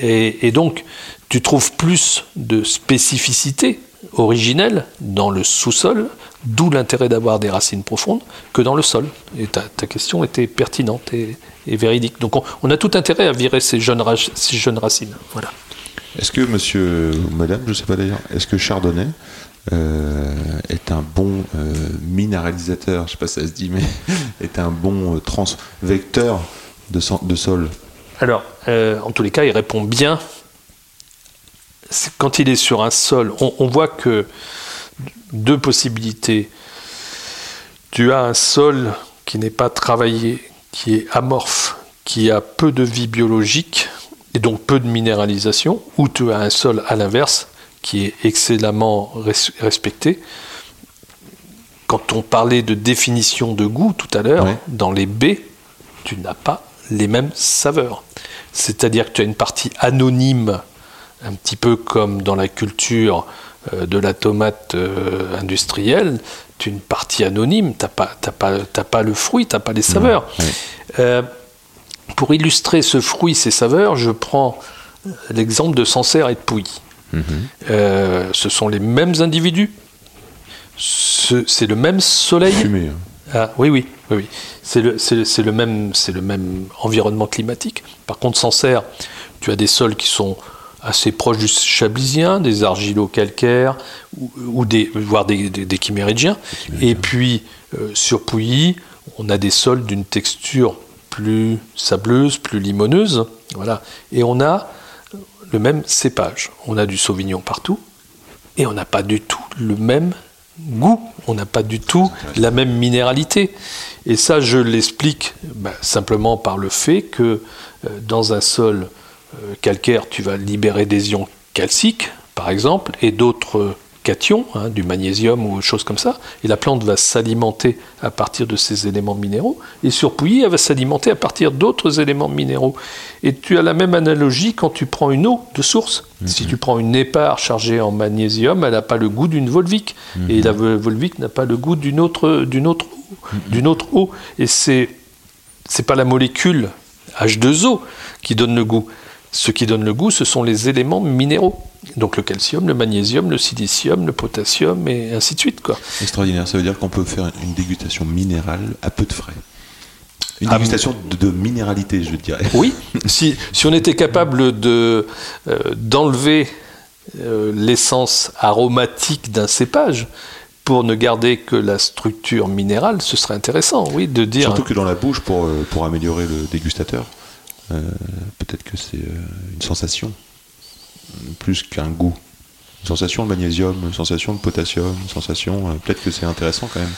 B: Et, et donc, tu trouves plus de spécificité originelle dans le sous-sol, d'où l'intérêt d'avoir des racines profondes, que dans le sol. Et ta, ta question était pertinente et, et véridique. Donc, on, on a tout intérêt à virer ces jeunes, ra- ces jeunes racines. Voilà.
A: Est-ce que monsieur ou madame, je ne sais pas d'ailleurs, est-ce que Chardonnay euh, est un bon euh, minéralisateur, je ne sais pas si ça se dit, mais est un bon euh, transvecteur de, san- de sol
B: Alors, en tous les cas, il répond bien. Quand il est sur un sol, on, on voit que deux possibilités. Tu as un sol qui n'est pas travaillé, qui est amorphe, qui a peu de vie biologique et donc peu de minéralisation, ou tu as un sol à l'inverse qui est excellemment res- respecté. Quand on parlait de définition de goût tout à l'heure, dans les baies, tu n'as pas les mêmes saveurs. C'est-à-dire que tu as une partie anonyme, un petit peu comme dans la culture euh, de la tomate euh, industrielle, tu as une partie anonyme, tu n'as pas, pas, pas le fruit, tu n'as pas les saveurs. Euh, pour illustrer ce fruit, ces saveurs, je prends l'exemple de Sancerre et de Pouilly. Euh, ce sont les mêmes individus, Ce- c'est le même soleil.
A: Fumé. hein.
B: Ah, oui, oui, oui, oui. C'est le, le même, c'est le même environnement climatique. Par contre, Sancerre, tu as des sols qui sont assez proches du chablisien, des argilo-calcaires, ou, ou des, voire des, des, des chiméridgiens. Et puis, euh, sur Pouilly, on a des sols d'une texture plus sableuse, plus limoneuse. Voilà. Et on a le même cépage. On a du sauvignon partout, et on n'a pas du tout le même goût, on n'a pas du tout la même minéralité. Et ça, je l'explique ben, simplement par le fait que euh, dans un sol euh, calcaire, tu vas libérer des ions calciques, par exemple, et d'autres euh, cations, hein, du magnésium ou choses comme ça, et la plante va s'alimenter à partir de ces éléments minéraux, et sur Pouilly, elle va s'alimenter à partir d'autres éléments minéraux. Et tu as la même analogie quand tu prends une eau de source. Si tu prends une népar chargée en magnésium, elle n'a pas le goût d'une volvic, et la vo- volvic n'a pas le goût d'une autre, d'une autre, d'une autre eau. Et c'est c'est pas la molécule H2O qui donne le goût. Ce qui donne le goût, ce sont les éléments minéraux. Donc le calcium, le magnésium, le silicium, le potassium, et ainsi de suite. Quoi.
A: Extraordinaire. Ça veut dire qu'on peut faire une dégustation minérale à peu de frais. Une
B: Ah,
A: dégustation de, de minéralité, je dirais.
B: Oui, si, si on était capable de, euh, d'enlever euh, l'essence aromatique d'un cépage pour ne garder que la structure minérale, ce serait intéressant, oui, de dire...
A: Surtout que dans la bouche, pour, euh, pour améliorer le dégustateur, peut-être que c'est euh, une sensation, plus qu'un goût. Une sensation de magnésium, une sensation de potassium, sensation. euh, peut-être que c'est intéressant quand même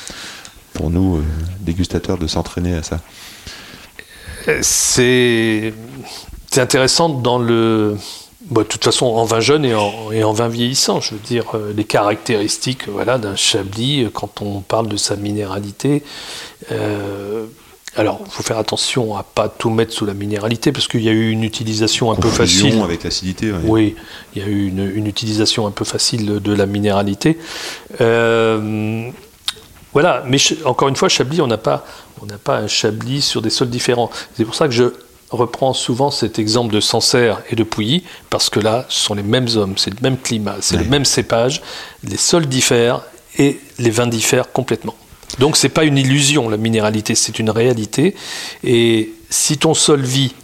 A: pour nous, euh, dégustateurs, de s'entraîner à ça.
B: C'est intéressant dans le. de toute façon, en vin jeune et en, vin vieillissant, je veux dire, euh, les caractéristiques voilà, d'un chablis, euh, quand on parle de sa minéralité. euh, alors, il faut faire attention à pas tout mettre sous la minéralité, parce qu'il y a eu une utilisation un peu facile.
A: avec l'acidité.
B: Oui, il y a eu une, une utilisation un peu facile de la minéralité. Euh, voilà, mais encore une fois, Chablis, on n'a pas, on n'a pas un Chablis sur des sols différents. C'est pour ça que je reprends souvent cet exemple de Sancerre et de Pouilly, parce que là, ce sont les mêmes hommes, c'est le même climat, c'est le même cépage, les sols diffèrent et les vins diffèrent complètement. Donc c'est pas une illusion, la minéralité, c'est une réalité. Et si ton sol vit,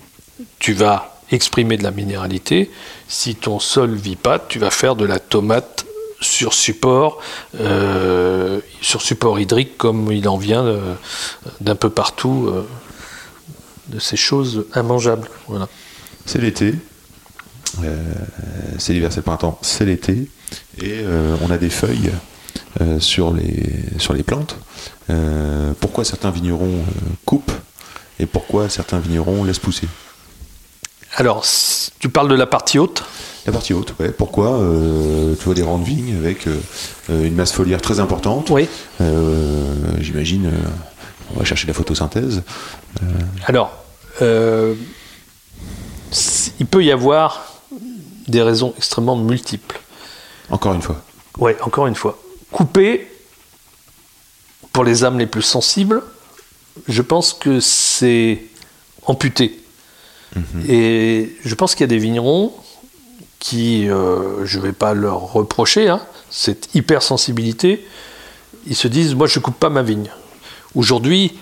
B: tu vas exprimer de la minéralité. Si ton sol vit pas, tu vas faire de la tomate sur support, euh, sur support hydrique, comme il en vient euh, d'un peu partout, euh, de ces choses immangeables. Voilà.
A: C'est l'été. C'est l'hiver, c'est le printemps, c'est l'été. Et on a des feuilles sur, les, sur les plantes. Euh, pourquoi certains vignerons euh, coupent et pourquoi certains vignerons laissent pousser?
B: Alors, tu parles de la partie haute?
A: La partie haute, ouais. Pourquoi euh, tu vois des rangs de vignes avec euh, euh, une masse foliaire très importante?
B: Oui.
A: Euh, J'imagine, euh, on va chercher la photosynthèse.
B: Alors, euh, il peut y avoir des raisons extrêmement multiples.
A: Encore une fois.
B: Ouais, encore une fois. Couper, pour les âmes les plus sensibles, je pense que c'est amputé. Et je pense qu'il y a des vignerons qui, euh, je ne vais pas leur reprocher, hein, cette hypersensibilité, ils se disent, moi je ne coupe pas ma vigne. Aujourd'hui,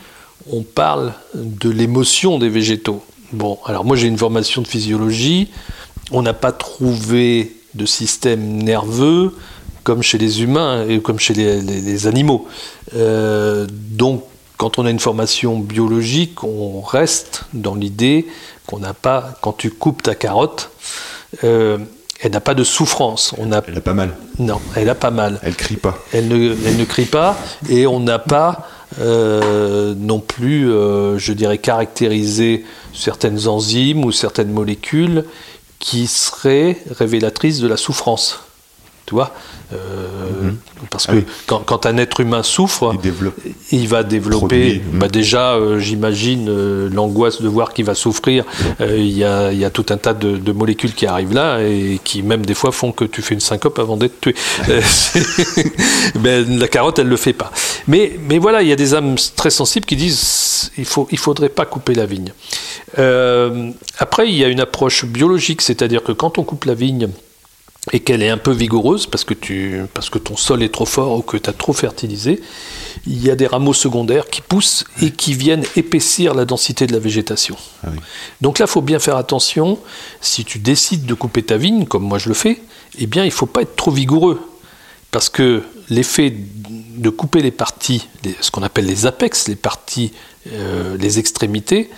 B: on parle de l'émotion des végétaux. Bon, alors moi j'ai une formation de physiologie, on n'a pas trouvé de système nerveux comme chez les humains et comme chez les, les- les animaux. Euh, donc, quand on a une formation biologique, on reste dans l'idée qu'on n'a pas, quand tu coupes ta carotte, euh, elle n'a pas de souffrance. On a,
A: Elle a pas mal.
B: non, elle a pas mal.
A: Elle crie pas.
B: Elle ne, elle ne crie pas et on n'a pas euh, non plus, euh, je dirais, caractérisé certaines enzymes ou certaines molécules qui seraient révélatrices de la souffrance. Tu vois Euh, Parce que
A: Ah oui.
B: quand, quand un être humain souffre,
A: Il développe.
B: il va développer, bah déjà, euh, j'imagine, euh, l'angoisse de voir qu'il va souffrir. Il y, a, il y a tout un tas de, de molécules qui arrivent là et qui, même des fois, font que tu fais une syncope avant d'être tué. Ben, la carotte, elle le fait pas. Mais, mais voilà, il y a des âmes très sensibles qui disent il faut, il faudrait pas couper la vigne. Après, il y a une approche biologique, c'est-à-dire que quand on coupe la vigne, et qu'elle est un peu vigoureuse parce que, tu, parce que ton sol est trop fort ou que tu as trop fertilisé, il y a des rameaux secondaires qui poussent et qui viennent épaissir la densité de la végétation.
A: Ah oui.
B: Donc là, il faut bien faire attention. Si tu décides de couper ta vigne, comme moi je le fais, eh bien, il ne faut pas être trop vigoureux. Parce que l'effet de couper les parties, ce qu'on appelle les apex, les parties, euh, les extrémités,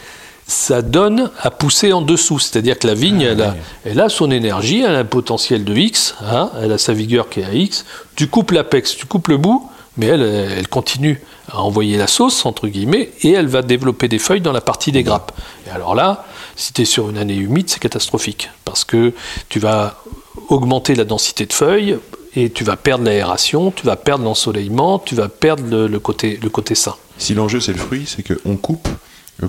B: ça donne à pousser en dessous. C'est-à-dire que la vigne, elle, a, elle a son énergie, elle a un potentiel de X, hein, elle a sa vigueur qui est à X. Tu coupes l'apex, tu coupes le bout, mais elle, elle continue à envoyer la sauce, entre guillemets, et elle va développer des feuilles dans la partie des grappes. Et alors là, si tu es sur une année humide, c'est catastrophique, parce que tu vas augmenter la densité de feuilles, et tu vas perdre l'aération, tu vas perdre l'ensoleillement, tu vas perdre le, le côté, le côté sain.
A: Si l'enjeu c'est le fruit, c'est qu'on coupe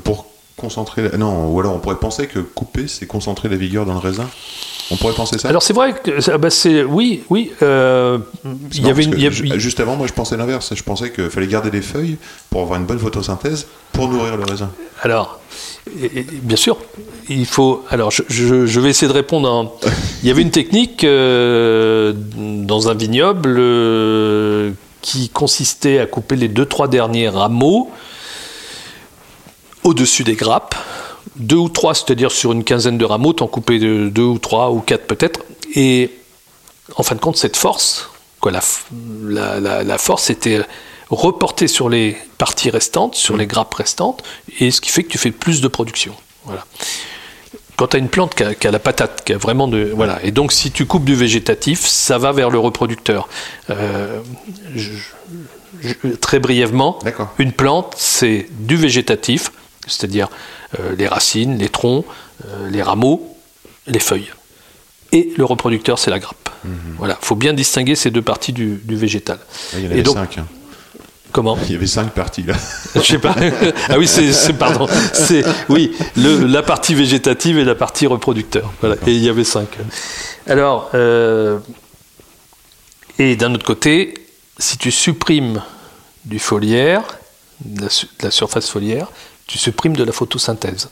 A: pour concentrer. La... Non, ou alors on pourrait penser que couper, c'est concentrer la vigueur dans le raisin. On pourrait penser ça?
B: Alors c'est vrai que ah bah, c'est oui oui euh, il y avait une, y
A: juste avant, moi je pensais l'inverse. Je pensais qu'il fallait garder les feuilles pour avoir une bonne photosynthèse pour nourrir le raisin.
B: alors et- et- bien sûr il faut alors je, je- je vais essayer de répondre en- il y avait une technique euh, dans un vignoble euh, qui consistait à couper les deux trois derniers rameaux au-dessus des grappes deux ou trois c'est-à-dire sur une quinzaine de rameaux t'en de- deux ou trois ou quatre peut-être et en fin de compte, cette force, quoi, la, la, la- la force était reportée sur les parties restantes, sur les grappes restantes, et ce qui fait que tu fais plus de production. Voilà. Quand tu as une plante qui a, qui a la patate, qui a vraiment de. Voilà. Et donc, si tu coupes du végétatif, ça va vers le reproducteur. Euh, je- je- très brièvement, une plante, c'est du végétatif, c'est-à-dire euh, les racines, les troncs, euh, les rameaux, les feuilles. Et le reproducteur, c'est la grappe. Voilà, faut bien distinguer ces deux parties du, du végétal.
A: Ah, il y en avait
B: donc-
A: cinq. hein.
B: Comment
A: Il y avait cinq parties là.
B: Je sais pas. ah oui, c'est pardon. C'est oui, le- la partie végétative et la partie reproducteur. Voilà. Et il y avait cinq. Alors, euh, et d'un autre côté, si tu supprimes du foliaire, de la, de la surface foliaire, tu supprimes de la photosynthèse.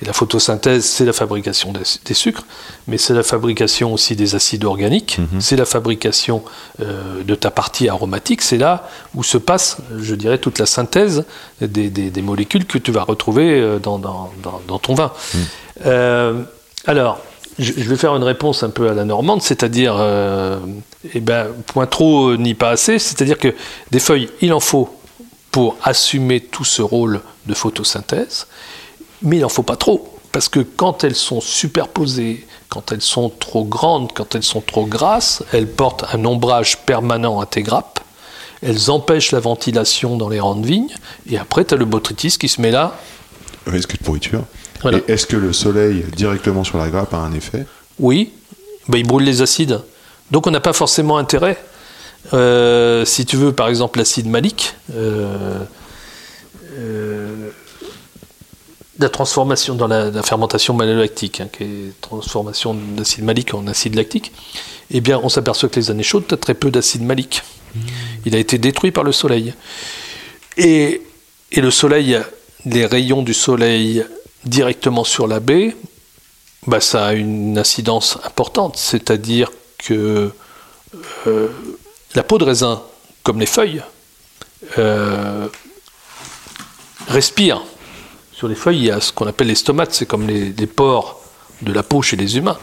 B: Et la photosynthèse, c'est la fabrication des, des sucres, mais c'est la fabrication aussi des acides organiques, c'est la fabrication euh, de ta partie aromatique, c'est là où se passe, je dirais, toute la synthèse des, des- des molécules que tu vas retrouver euh, dans, dans- dans- dans ton vin. Euh, alors, je, je vais faire une réponse un peu à la normande, c'est-à-dire, euh, eh ben, point trop ni pas assez, c'est-à-dire que des feuilles, il en faut pour assumer tout ce rôle de photosynthèse, mais il n'en faut pas trop. Parce que quand elles sont superposées, quand elles sont trop grandes, quand elles sont trop grasses, elles portent un ombrage permanent à tes grappes, elles empêchent la ventilation dans les rangs de vigne, et après tu as le botrytis qui se met là.
A: Risque de pourriture.
B: Voilà.
A: Et est-ce que le soleil directement sur la grappe a un effet?
B: Oui, ben, il brûle les acides. Donc on n'a pas forcément intérêt. Euh, si tu veux, par exemple, l'acide malique, euh, euh, la transformation dans la, la fermentation malolactique, hein, qui est transformation d'acide malique en acide lactique, eh bien, on s'aperçoit que les années chaudes, tu as très peu d'acide malique. Il a été détruit par le soleil. Et, et le soleil, les rayons du soleil directement sur la baie, bah, ça a une incidence importante, c'est-à-dire que euh, la peau de raisin, comme les feuilles, euh, respire. Sur les feuilles, il y a ce qu'on appelle les stomates, c'est comme les, les pores de la peau chez les humains.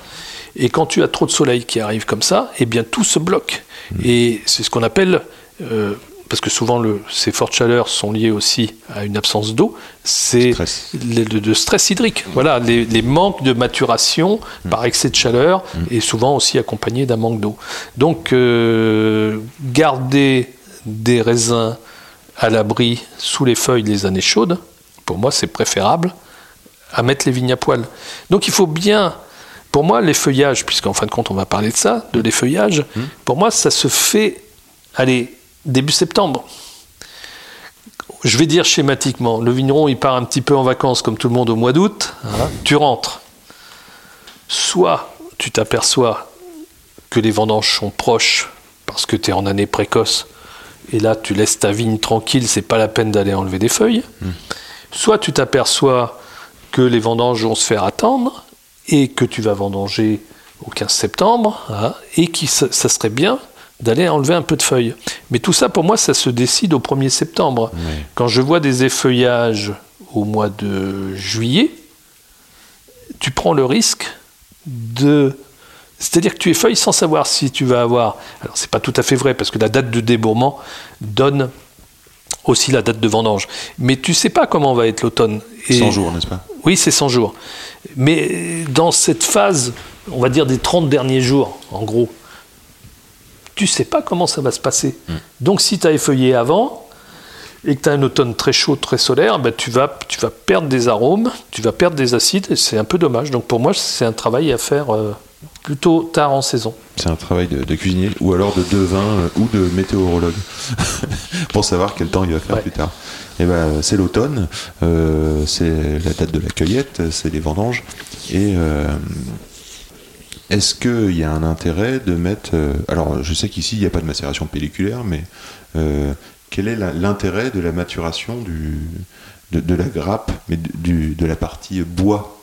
B: Et quand tu as trop de soleil qui arrive comme ça, eh bien tout se bloque. Et c'est ce qu'on appelle, euh, parce que souvent le- ces fortes chaleurs sont liées aussi à une absence d'eau, c'est
A: Stress.
B: les- de, de stress hydrique. Voilà, les, les manques de maturation par excès de chaleur et souvent aussi accompagnés d'un manque d'eau. Donc, euh, garder des raisins à l'abri sous les feuilles les années chaudes, pour moi, c'est préférable à mettre les vignes à poil. Donc, il faut bien. Pour moi, l'effeuillage, puisqu'en fin de compte, on va parler de ça, de l'effeuillage, pour moi, ça se fait, allez, début septembre je vais dire schématiquement, le vigneron il part un petit peu en vacances comme tout le monde au mois d'août, hein, tu rentres. Soit tu t'aperçois que les vendanges sont proches parce que tu es en année précoce et là tu laisses ta vigne tranquille, c'est pas la peine d'aller enlever des feuilles. Soit tu t'aperçois que les vendanges vont se faire attendre et que tu vas vendanger au 15 septembre hein, et que ça, ça serait bien d'aller enlever un peu de feuilles. Mais tout ça, pour moi, ça se décide au 1er septembre. Quand je vois des effeuillages au mois de juillet, tu prends le risque de... C'est-à-dire que tu effeuilles sans savoir si tu vas avoir... Alors, c'est pas tout à fait vrai, parce que la date de débourrement donne aussi la date de vendange. Mais tu sais pas comment va être l'automne. Et-
A: 100 jours, n'est-ce pas?
B: Oui, c'est 100 jours. Mais dans cette phase, on va dire des 30 derniers jours, en gros, tu sais pas comment ça va se passer. Donc si tu as effeuillé avant et que tu as un automne très chaud, très solaire, ben, tu, vas, tu vas perdre des arômes, tu vas perdre des acides, et c'est un peu dommage. Donc pour moi, c'est un travail à faire euh, plutôt tard en saison.
A: C'est un travail de, de cuisinier ou alors de devin euh, ou de météorologue pour savoir quel temps il va faire
B: Ouais.
A: plus tard. Et ben c'est l'automne, euh, c'est la date de la cueillette, c'est les vendanges. Et euh, est-ce qu'il y a un intérêt de mettre. euh, alors je sais qu'ici il n'y a pas de macération pelliculaire, mais euh, quel est l'intérêt de la maturation de, la grappe, mais de la partie bois?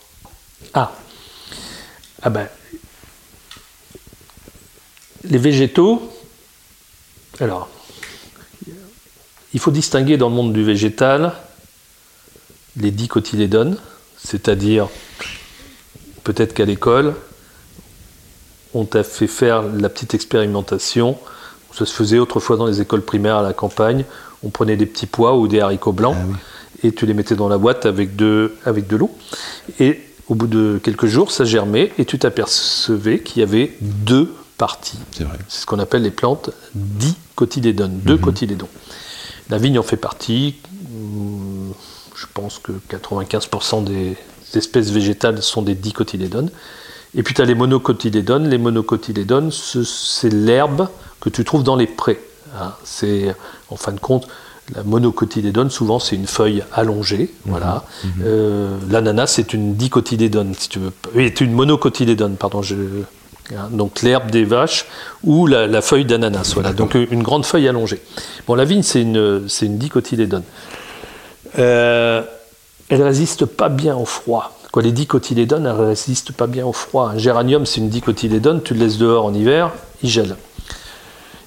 B: Ah. Ah ben. Les végétaux. Alors. Il faut distinguer dans le monde du végétal les dicotylédones, c'est-à-dire peut-être qu'à l'école, on t'a fait faire la petite expérimentation. Ça se faisait autrefois dans les écoles primaires à la campagne. On prenait des petits pois ou des haricots blancs et tu les mettais dans la boîte avec de, avec de l'eau. Et au bout de quelques jours, ça germait et tu t'apercevais qu'il y avait deux parties.
A: C'est
B: ce qu'on appelle les plantes dicotylédones, deux cotylédons. La vigne en fait partie. Je pense que 95% des espèces végétales sont des dicotylédones. Et puis tu as les monocotylédones. Les monocotylédones, ce- c'est l'herbe que tu trouves dans les prés. hein. C'est, en fin de compte, la monocotylédone, souvent, c'est une feuille allongée. Voilà. Euh, L'ananas, c'est une dicotylédone, si tu veux. Oui, c'est une monocotylédone, pardon. Je, hein. donc l'herbe des vaches ou la, la feuille d'ananas. Voilà. Donc une grande feuille allongée. Bon, la vigne, c'est une, c'est une dicotylédone. Euh, elle résiste pas bien au froid. Quoi, les dicotylédones, elles résistent pas bien au froid. Un géranium, c'est une dicotylédone, tu le laisses dehors en hiver, il gèle.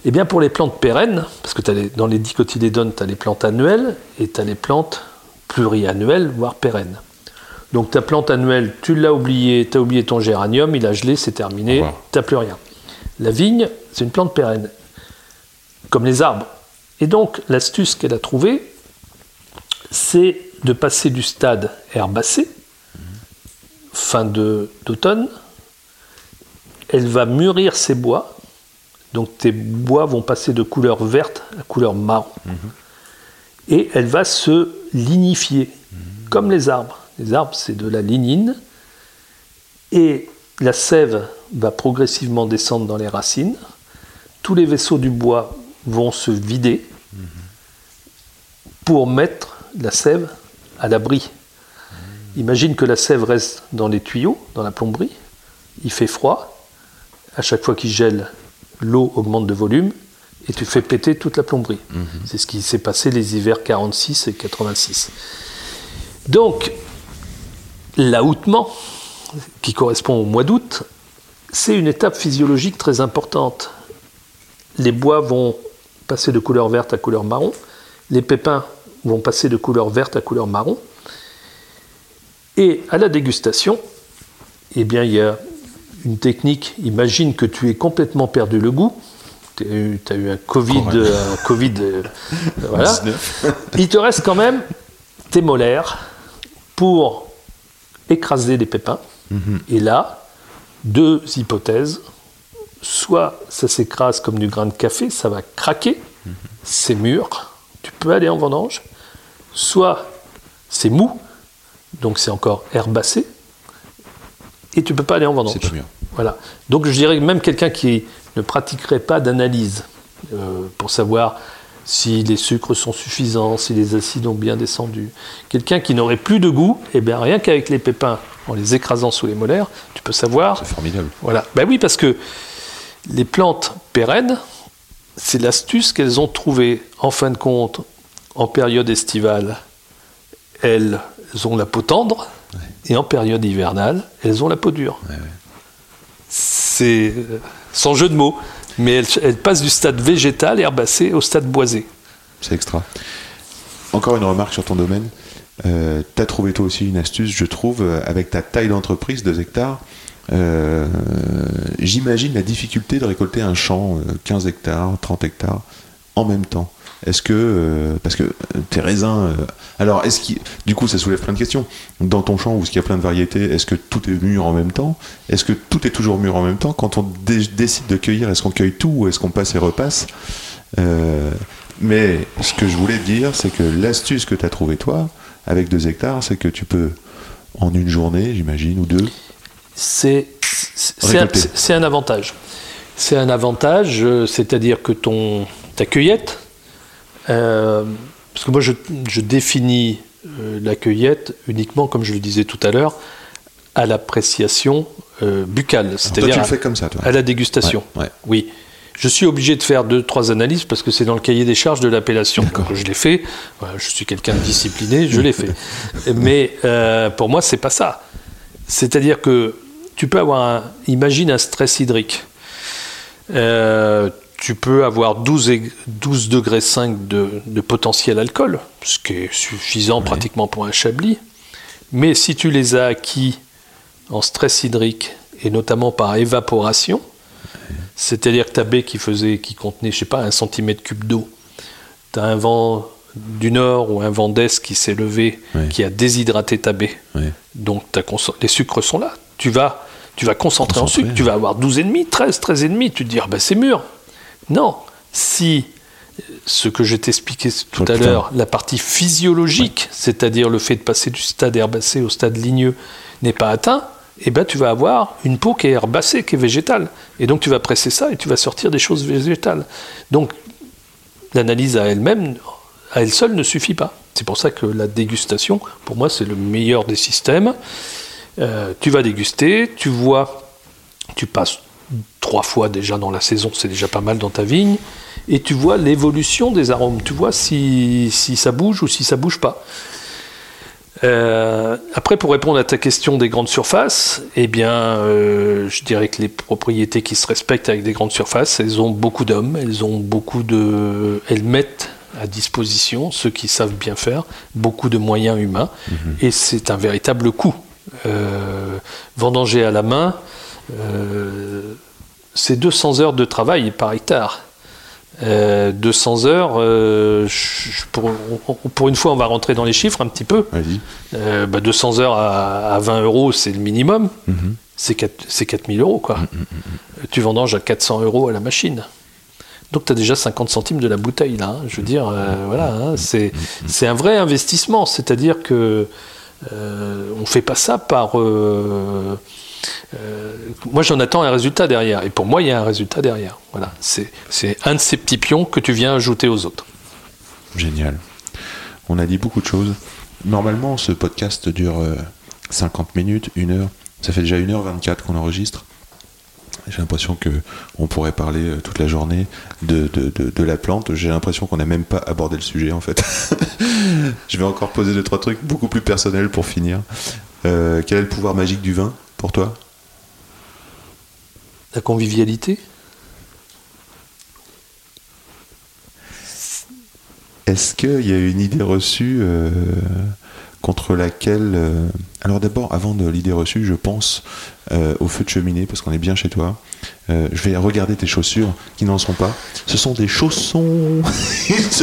B: Eh bien, pour les plantes pérennes, parce que t'as les- dans les dicotylédones, tu as les plantes annuelles et tu as les plantes pluriannuelles, voire pérennes. Donc ta plante annuelle, tu l'as oublié, tu as oublié ton géranium, il a gelé, c'est terminé, tu n'as plus rien. La vigne, c'est une plante pérenne, comme les arbres. Et donc, l'astuce qu'elle a trouvée, c'est de passer du stade herbacé, fin de- d'automne, elle va mûrir ses bois, donc tes bois vont passer de couleur verte à couleur marron, et elle va se lignifier, comme les arbres. Les arbres, c'est de la lignine, et la sève va progressivement descendre dans les racines, tous les vaisseaux du bois vont se vider pour mettre la sève à l'abri. Imagine que la sève reste dans les tuyaux, dans la plomberie, il fait froid, à chaque fois qu'il gèle, l'eau augmente de volume et tu fais péter toute la plomberie. C'est ce qui s'est passé les hivers 46 et 86. Donc, l'aoutement, qui correspond au mois d'août, c'est une étape physiologique très importante. Les bois vont passer de couleur verte à couleur marron, les pépins vont passer de couleur verte à couleur marron, et à la dégustation, eh bien, il y a une technique, imagine que tu es complètement perdu le goût. Tu as eu un Covid, un Covid euh, voilà.
A: 19.
B: Il te reste quand même tes molaires pour écraser les pépins. Et là, deux hypothèses. Soit ça s'écrase comme du grain de café, ça va craquer, c'est mûr, tu peux aller en vendange. Soit c'est mou, donc c'est encore herbacé, et tu peux pas aller en vendange.
A: C'est pas mieux.
B: Voilà. Donc je dirais que même quelqu'un qui ne pratiquerait pas d'analyse euh, pour savoir si les sucres sont suffisants, si les acides ont bien descendu, quelqu'un qui n'aurait plus de goût, eh bien rien qu'avec les pépins, en les écrasant sous les molaires, tu peux savoir.
A: C'est formidable.
B: Voilà. Ben oui, parce que les plantes pérennes, c'est l'astuce qu'elles ont trouvée. En fin de compte, en période estivale, elles ont la peau tendre, et en période hivernale, elles ont la peau dure. C'est euh, sans jeu de mots, mais elles, elles passent du stade végétal herbacé au stade boisé.
A: C'est extra. Encore une remarque sur ton domaine. Euh, tu as trouvé toi aussi une astuce, je trouve, euh, avec ta taille d'entreprise, 2 hectares. Euh, J'imagine la difficulté de récolter un champ, euh, 15 hectares, 30 hectares, en même temps. Est-ce que, euh, parce que euh, tes raisins, euh, alors est-ce qu'il, du coup ça soulève plein de questions. Dans ton champ où il y a plein de variétés, est-ce que tout est mûr en même temps? Est-ce que tout est toujours mûr en même temps? Quand on dé- décide de cueillir, est-ce qu'on cueille tout ou est-ce qu'on passe et repasse? Euh, Mais ce que je voulais te dire, c'est que l'astuce que tu as trouvée toi, avec 2 hectares, c'est que tu peux, en une journée, j'imagine, ou deux,
B: c'est un, avantage. C'est un avantage, c'est-à-dire que ton, ta cueillette, euh, parce que moi je, je définis euh, la cueillette uniquement, comme je le disais tout à l'heure, à l'appréciation euh, buccale,
A: toi
B: c'est-à-dire
A: tu le
B: à,
A: fais comme ça, toi.
B: à la dégustation.
A: Ouais, ouais.
B: Oui. Je suis obligé de faire deux, trois analyses parce que c'est dans le cahier des charges de l'appellation. Je l'ai fait. Voilà, je suis quelqu'un de discipliné, je l'ai fait. Mais euh, pour moi, c'est pas ça. C'est-à-dire que tu peux avoir un. Imagine un stress hydrique. Euh, tu peux avoir 12, et- 12 degrés 5 de, de potentiel alcool, ce qui est suffisant pratiquement pour un chablis. Mais si tu les as acquis en stress hydrique et notamment par évaporation, c'est-à-dire que ta baie qui faisait, qui contenait, je sais pas, un centimètre cube d'eau, tu as un vent du nord ou un vent d'est qui s'est levé, qui a déshydraté ta baie. Donc les sucres sont là. Tu vas, tu vas concentrer en sucre, tu vas avoir 12,5, 13, 13,5. Tu te dis, ah ben c'est mûr. Non. Si ce que je t'expliquais tout
A: Sur
B: à l'heure, la partie physiologique, c'est-à-dire le fait de passer du stade herbacé au stade ligneux, n'est pas atteint, eh ben tu vas avoir une peau qui est herbacée, qui est végétale. Et donc tu vas presser ça et tu vas sortir des choses végétales. Donc l'analyse à elle-même, à elle seule, ne suffit pas. C'est pour ça que la dégustation, pour moi, c'est le meilleur des systèmes. Euh, tu vas déguster, tu vois, tu passes trois fois déjà dans la saison, c'est déjà pas mal dans ta vigne, et tu vois l'évolution des arômes. Tu vois si, si ça bouge ou si ça bouge pas. Euh, après, pour répondre à ta question des grandes surfaces, eh bien, euh, je dirais que les propriétés qui se respectent avec des grandes surfaces, elles ont beaucoup d'hommes, elles ont beaucoup de, elles mettent à disposition ceux qui savent bien faire beaucoup de moyens humains, et c'est un véritable coût. Euh, vendanger à la main, euh, c'est 200 heures de travail par hectare. Euh, 200 heures, euh, je- je- pour, une fois, on va rentrer dans les chiffres un petit peu.
A: Vas-y.
B: Euh, bah, 200 heures à, à 20 euros, c'est le minimum. C'est 4 c'est 4000 euros, quoi. Tu vendanges à 400 euros à la machine. Donc tu as déjà 50 centimes de la bouteille, là. hein. Je veux dire, euh, voilà, hein, c'est un vrai investissement. C'est-à-dire que euh, on ne fait pas ça par... euh, euh, moi, j'en attends un résultat derrière. Et pour moi, il y a un résultat derrière. Voilà. C'est un de ces petits pions que tu viens ajouter aux autres.
A: Génial. On a dit beaucoup de choses. Normalement, ce podcast dure euh, 50 minutes, une heure. Ça fait déjà 1h24 qu'on enregistre. J'ai l'impression que on pourrait parler euh, toute la journée de, la plante. J'ai l'impression qu'on n'a même pas abordé le sujet en fait. Je vais encore poser deux trois trucs beaucoup plus personnels pour finir. Euh, quel est le pouvoir magique du vin? Pour toi?
B: La convivialité?
A: Est-ce qu'il y a une idée reçue euh, contre laquelle... euh, Alors d'abord, avant de l'idée reçue, je pense euh, au feu de cheminée, parce qu'on est bien chez toi. Euh, je vais regarder tes chaussures, qui n'en sont pas. Ce sont des chaussons.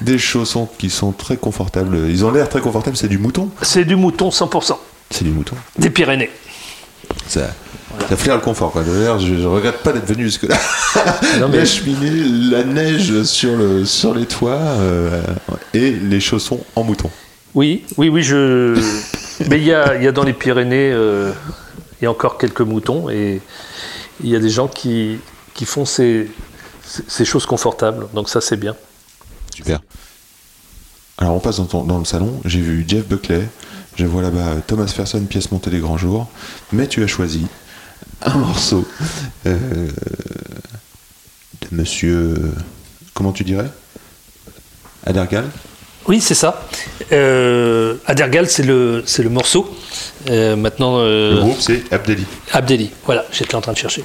A: Des chaussons qui sont très confortables. Ils ont l'air très confortables, c'est du mouton
B: C'est du mouton 100%,
A: C'est du mouton.
B: des Pyrénées.
A: Ça, ça flaire le confort. Quoi. D'ailleurs, je, je regrette pas d'être venu jusque-là.
B: Non, mais-
A: La cheminée, la neige sur, le, sur les toits euh, et les chaussons en mouton.
B: Oui, oui, oui, je. Mais il y a, il y a dans les Pyrénées, euh, a encore quelques moutons et il y a des gens qui, qui font ces, ces- choses confortables. Donc ça, c'est bien.
A: Super. Alors on passe dans, dans le salon. J'ai vu Jeff Buckley. Je vois là-bas euh, Thomas Ferson, pièce montée des grands jours. Mais tu as choisi un morceau euh, de monsieur. Comment tu dirais? Adergal?
B: Oui, c'est ça. Euh, Adergal, c'est le, c'est le morceau. Euh, maintenant, euh,
A: Le groupe, c'est Abdeli.
B: Abdelli, voilà, j'étais en train de chercher.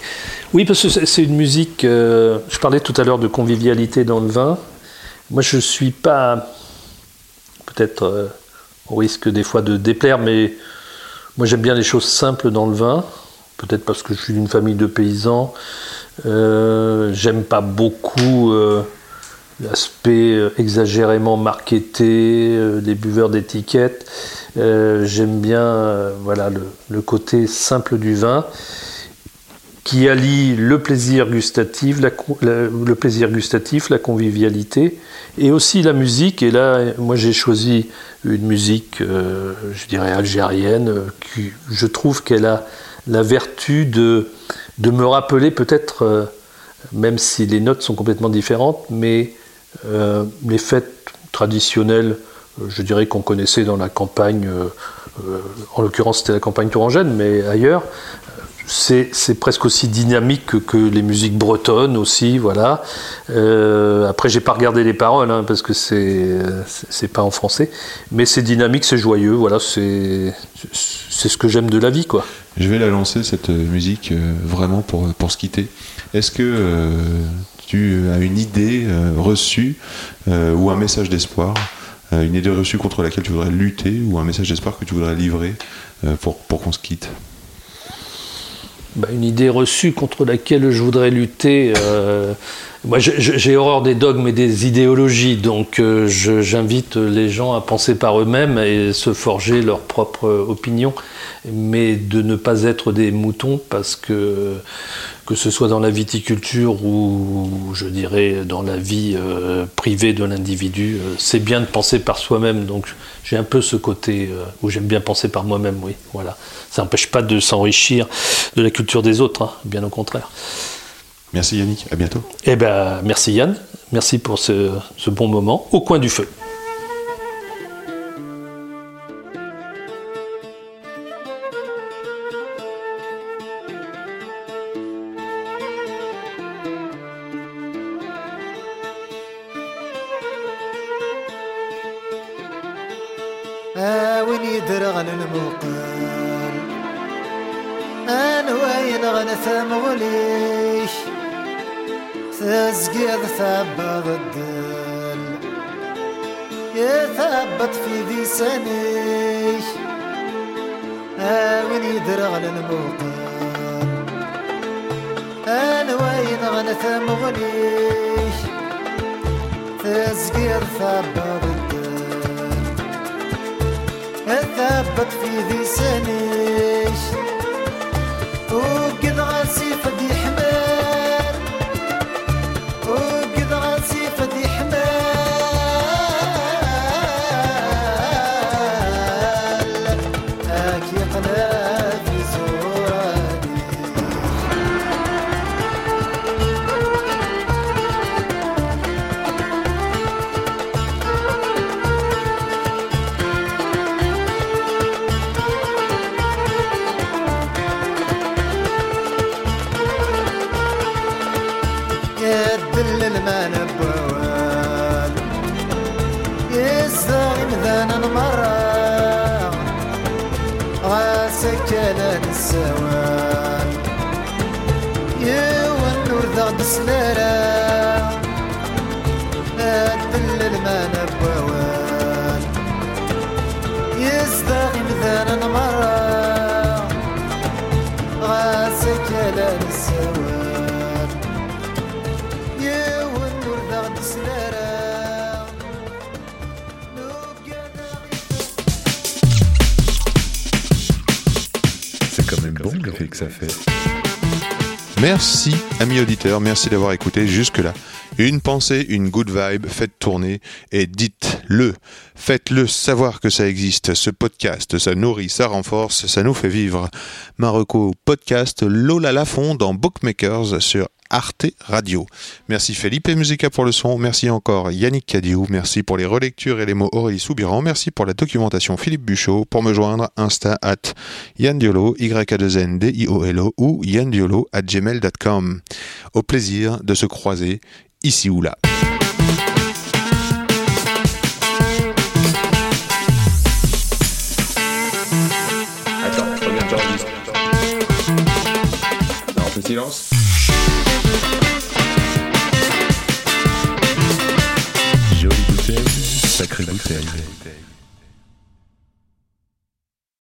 B: Oui, parce que c'est une musique. je parlais tout à l'heure de convivialité dans le vin. Moi, je suis pas. Peut-être au risque des fois de déplaire, mais moi, j'aime bien les choses simples dans le vin. Peut-être parce que je suis d'une famille de paysans. J'aime pas beaucoup. L'aspect euh, exagérément marketé euh, des buveurs d'étiquettes. Euh, J'aime bien voilà, le, le côté simple du vin qui allie le plaisir gustatif, la, le plaisir gustatif, la convivialité et aussi la musique. Et là, moi, j'ai choisi une musique, je dirais algérienne, qui, je trouve qu'elle a la vertu de, de me rappeler peut-être, même si les notes sont complètement différentes, mais euh, les fêtes traditionnelles, euh, je dirais qu'on connaissait dans la campagne, euh, en l'occurrence c'était la campagne tourangelle, mais ailleurs, c'est presque aussi dynamique que, les musiques bretonnes aussi, voilà. Après, j'ai pas regardé les paroles hein, parce que c'est pas en français, mais c'est dynamique, c'est joyeux, voilà. C'est c'est ce que j'aime de la vie, quoi.
A: Je vais la lancer, cette euh, musique, euh, vraiment pour, pour se quitter. Est-ce que euh, tu as une idée euh, reçue euh, ou un message d'espoir euh, Une idée reçue contre laquelle tu voudrais lutter ou un message d'espoir que tu voudrais livrer euh, pour, qu'on se quitte?
B: Bah, une idée reçue contre laquelle je voudrais lutter. euh, moi, j'ai horreur des dogmes et des idéologies, donc euh, j'invite les gens à penser par eux-mêmes et se forger leur propre opinion, mais de ne pas être des moutons parce que que ce soit dans la viticulture ou je dirais dans la vie euh, privée de l'individu, euh, c'est bien de penser par soi-même. Donc j'ai un peu ce côté où j'aime bien penser par moi-même, oui. Voilà. Ça n'empêche pas de s'enrichir de la culture des autres, hein, bien au contraire.
A: Merci Yannick, à bientôt.
B: Eh ben, merci Yann, merci pour ce, ce bon moment au coin du feu.
C: آه وين يدرغن الموقن انا وين غنثم وليش تزقيض ثبت الدل. يثبت في ذي سنيش. وين يدرغن الموقن أنا وين غنثم وليش تزقيض ثبت الدل. ثبت في ذي سنيش. وقد غاسي فدي
A: Merci, amis auditeurs, merci d'avoir écouté jusque-là. Une pensée, une good vibe, faites tourner et dites-le. Faites-le savoir que ça existe. Ce podcast, ça nourrit, ça renforce, ça nous fait vivre. Marocco Podcast, Lola Lafond dans Bookmakers sur Arte Radio. Merci Felipe Musica pour le son, merci encore Yannick Cadiou, merci pour les relectures et les mots Aurélie Soubiran, merci pour la documentation Philippe Buchot, pour me joindre Insta at Yann Diolo, y a 2 n d i o l o ou yandiolo at gmail.com. Au plaisir de se croiser ici ou là.
D: Silence.
E: Jolie bouteille, sacrée bouteille.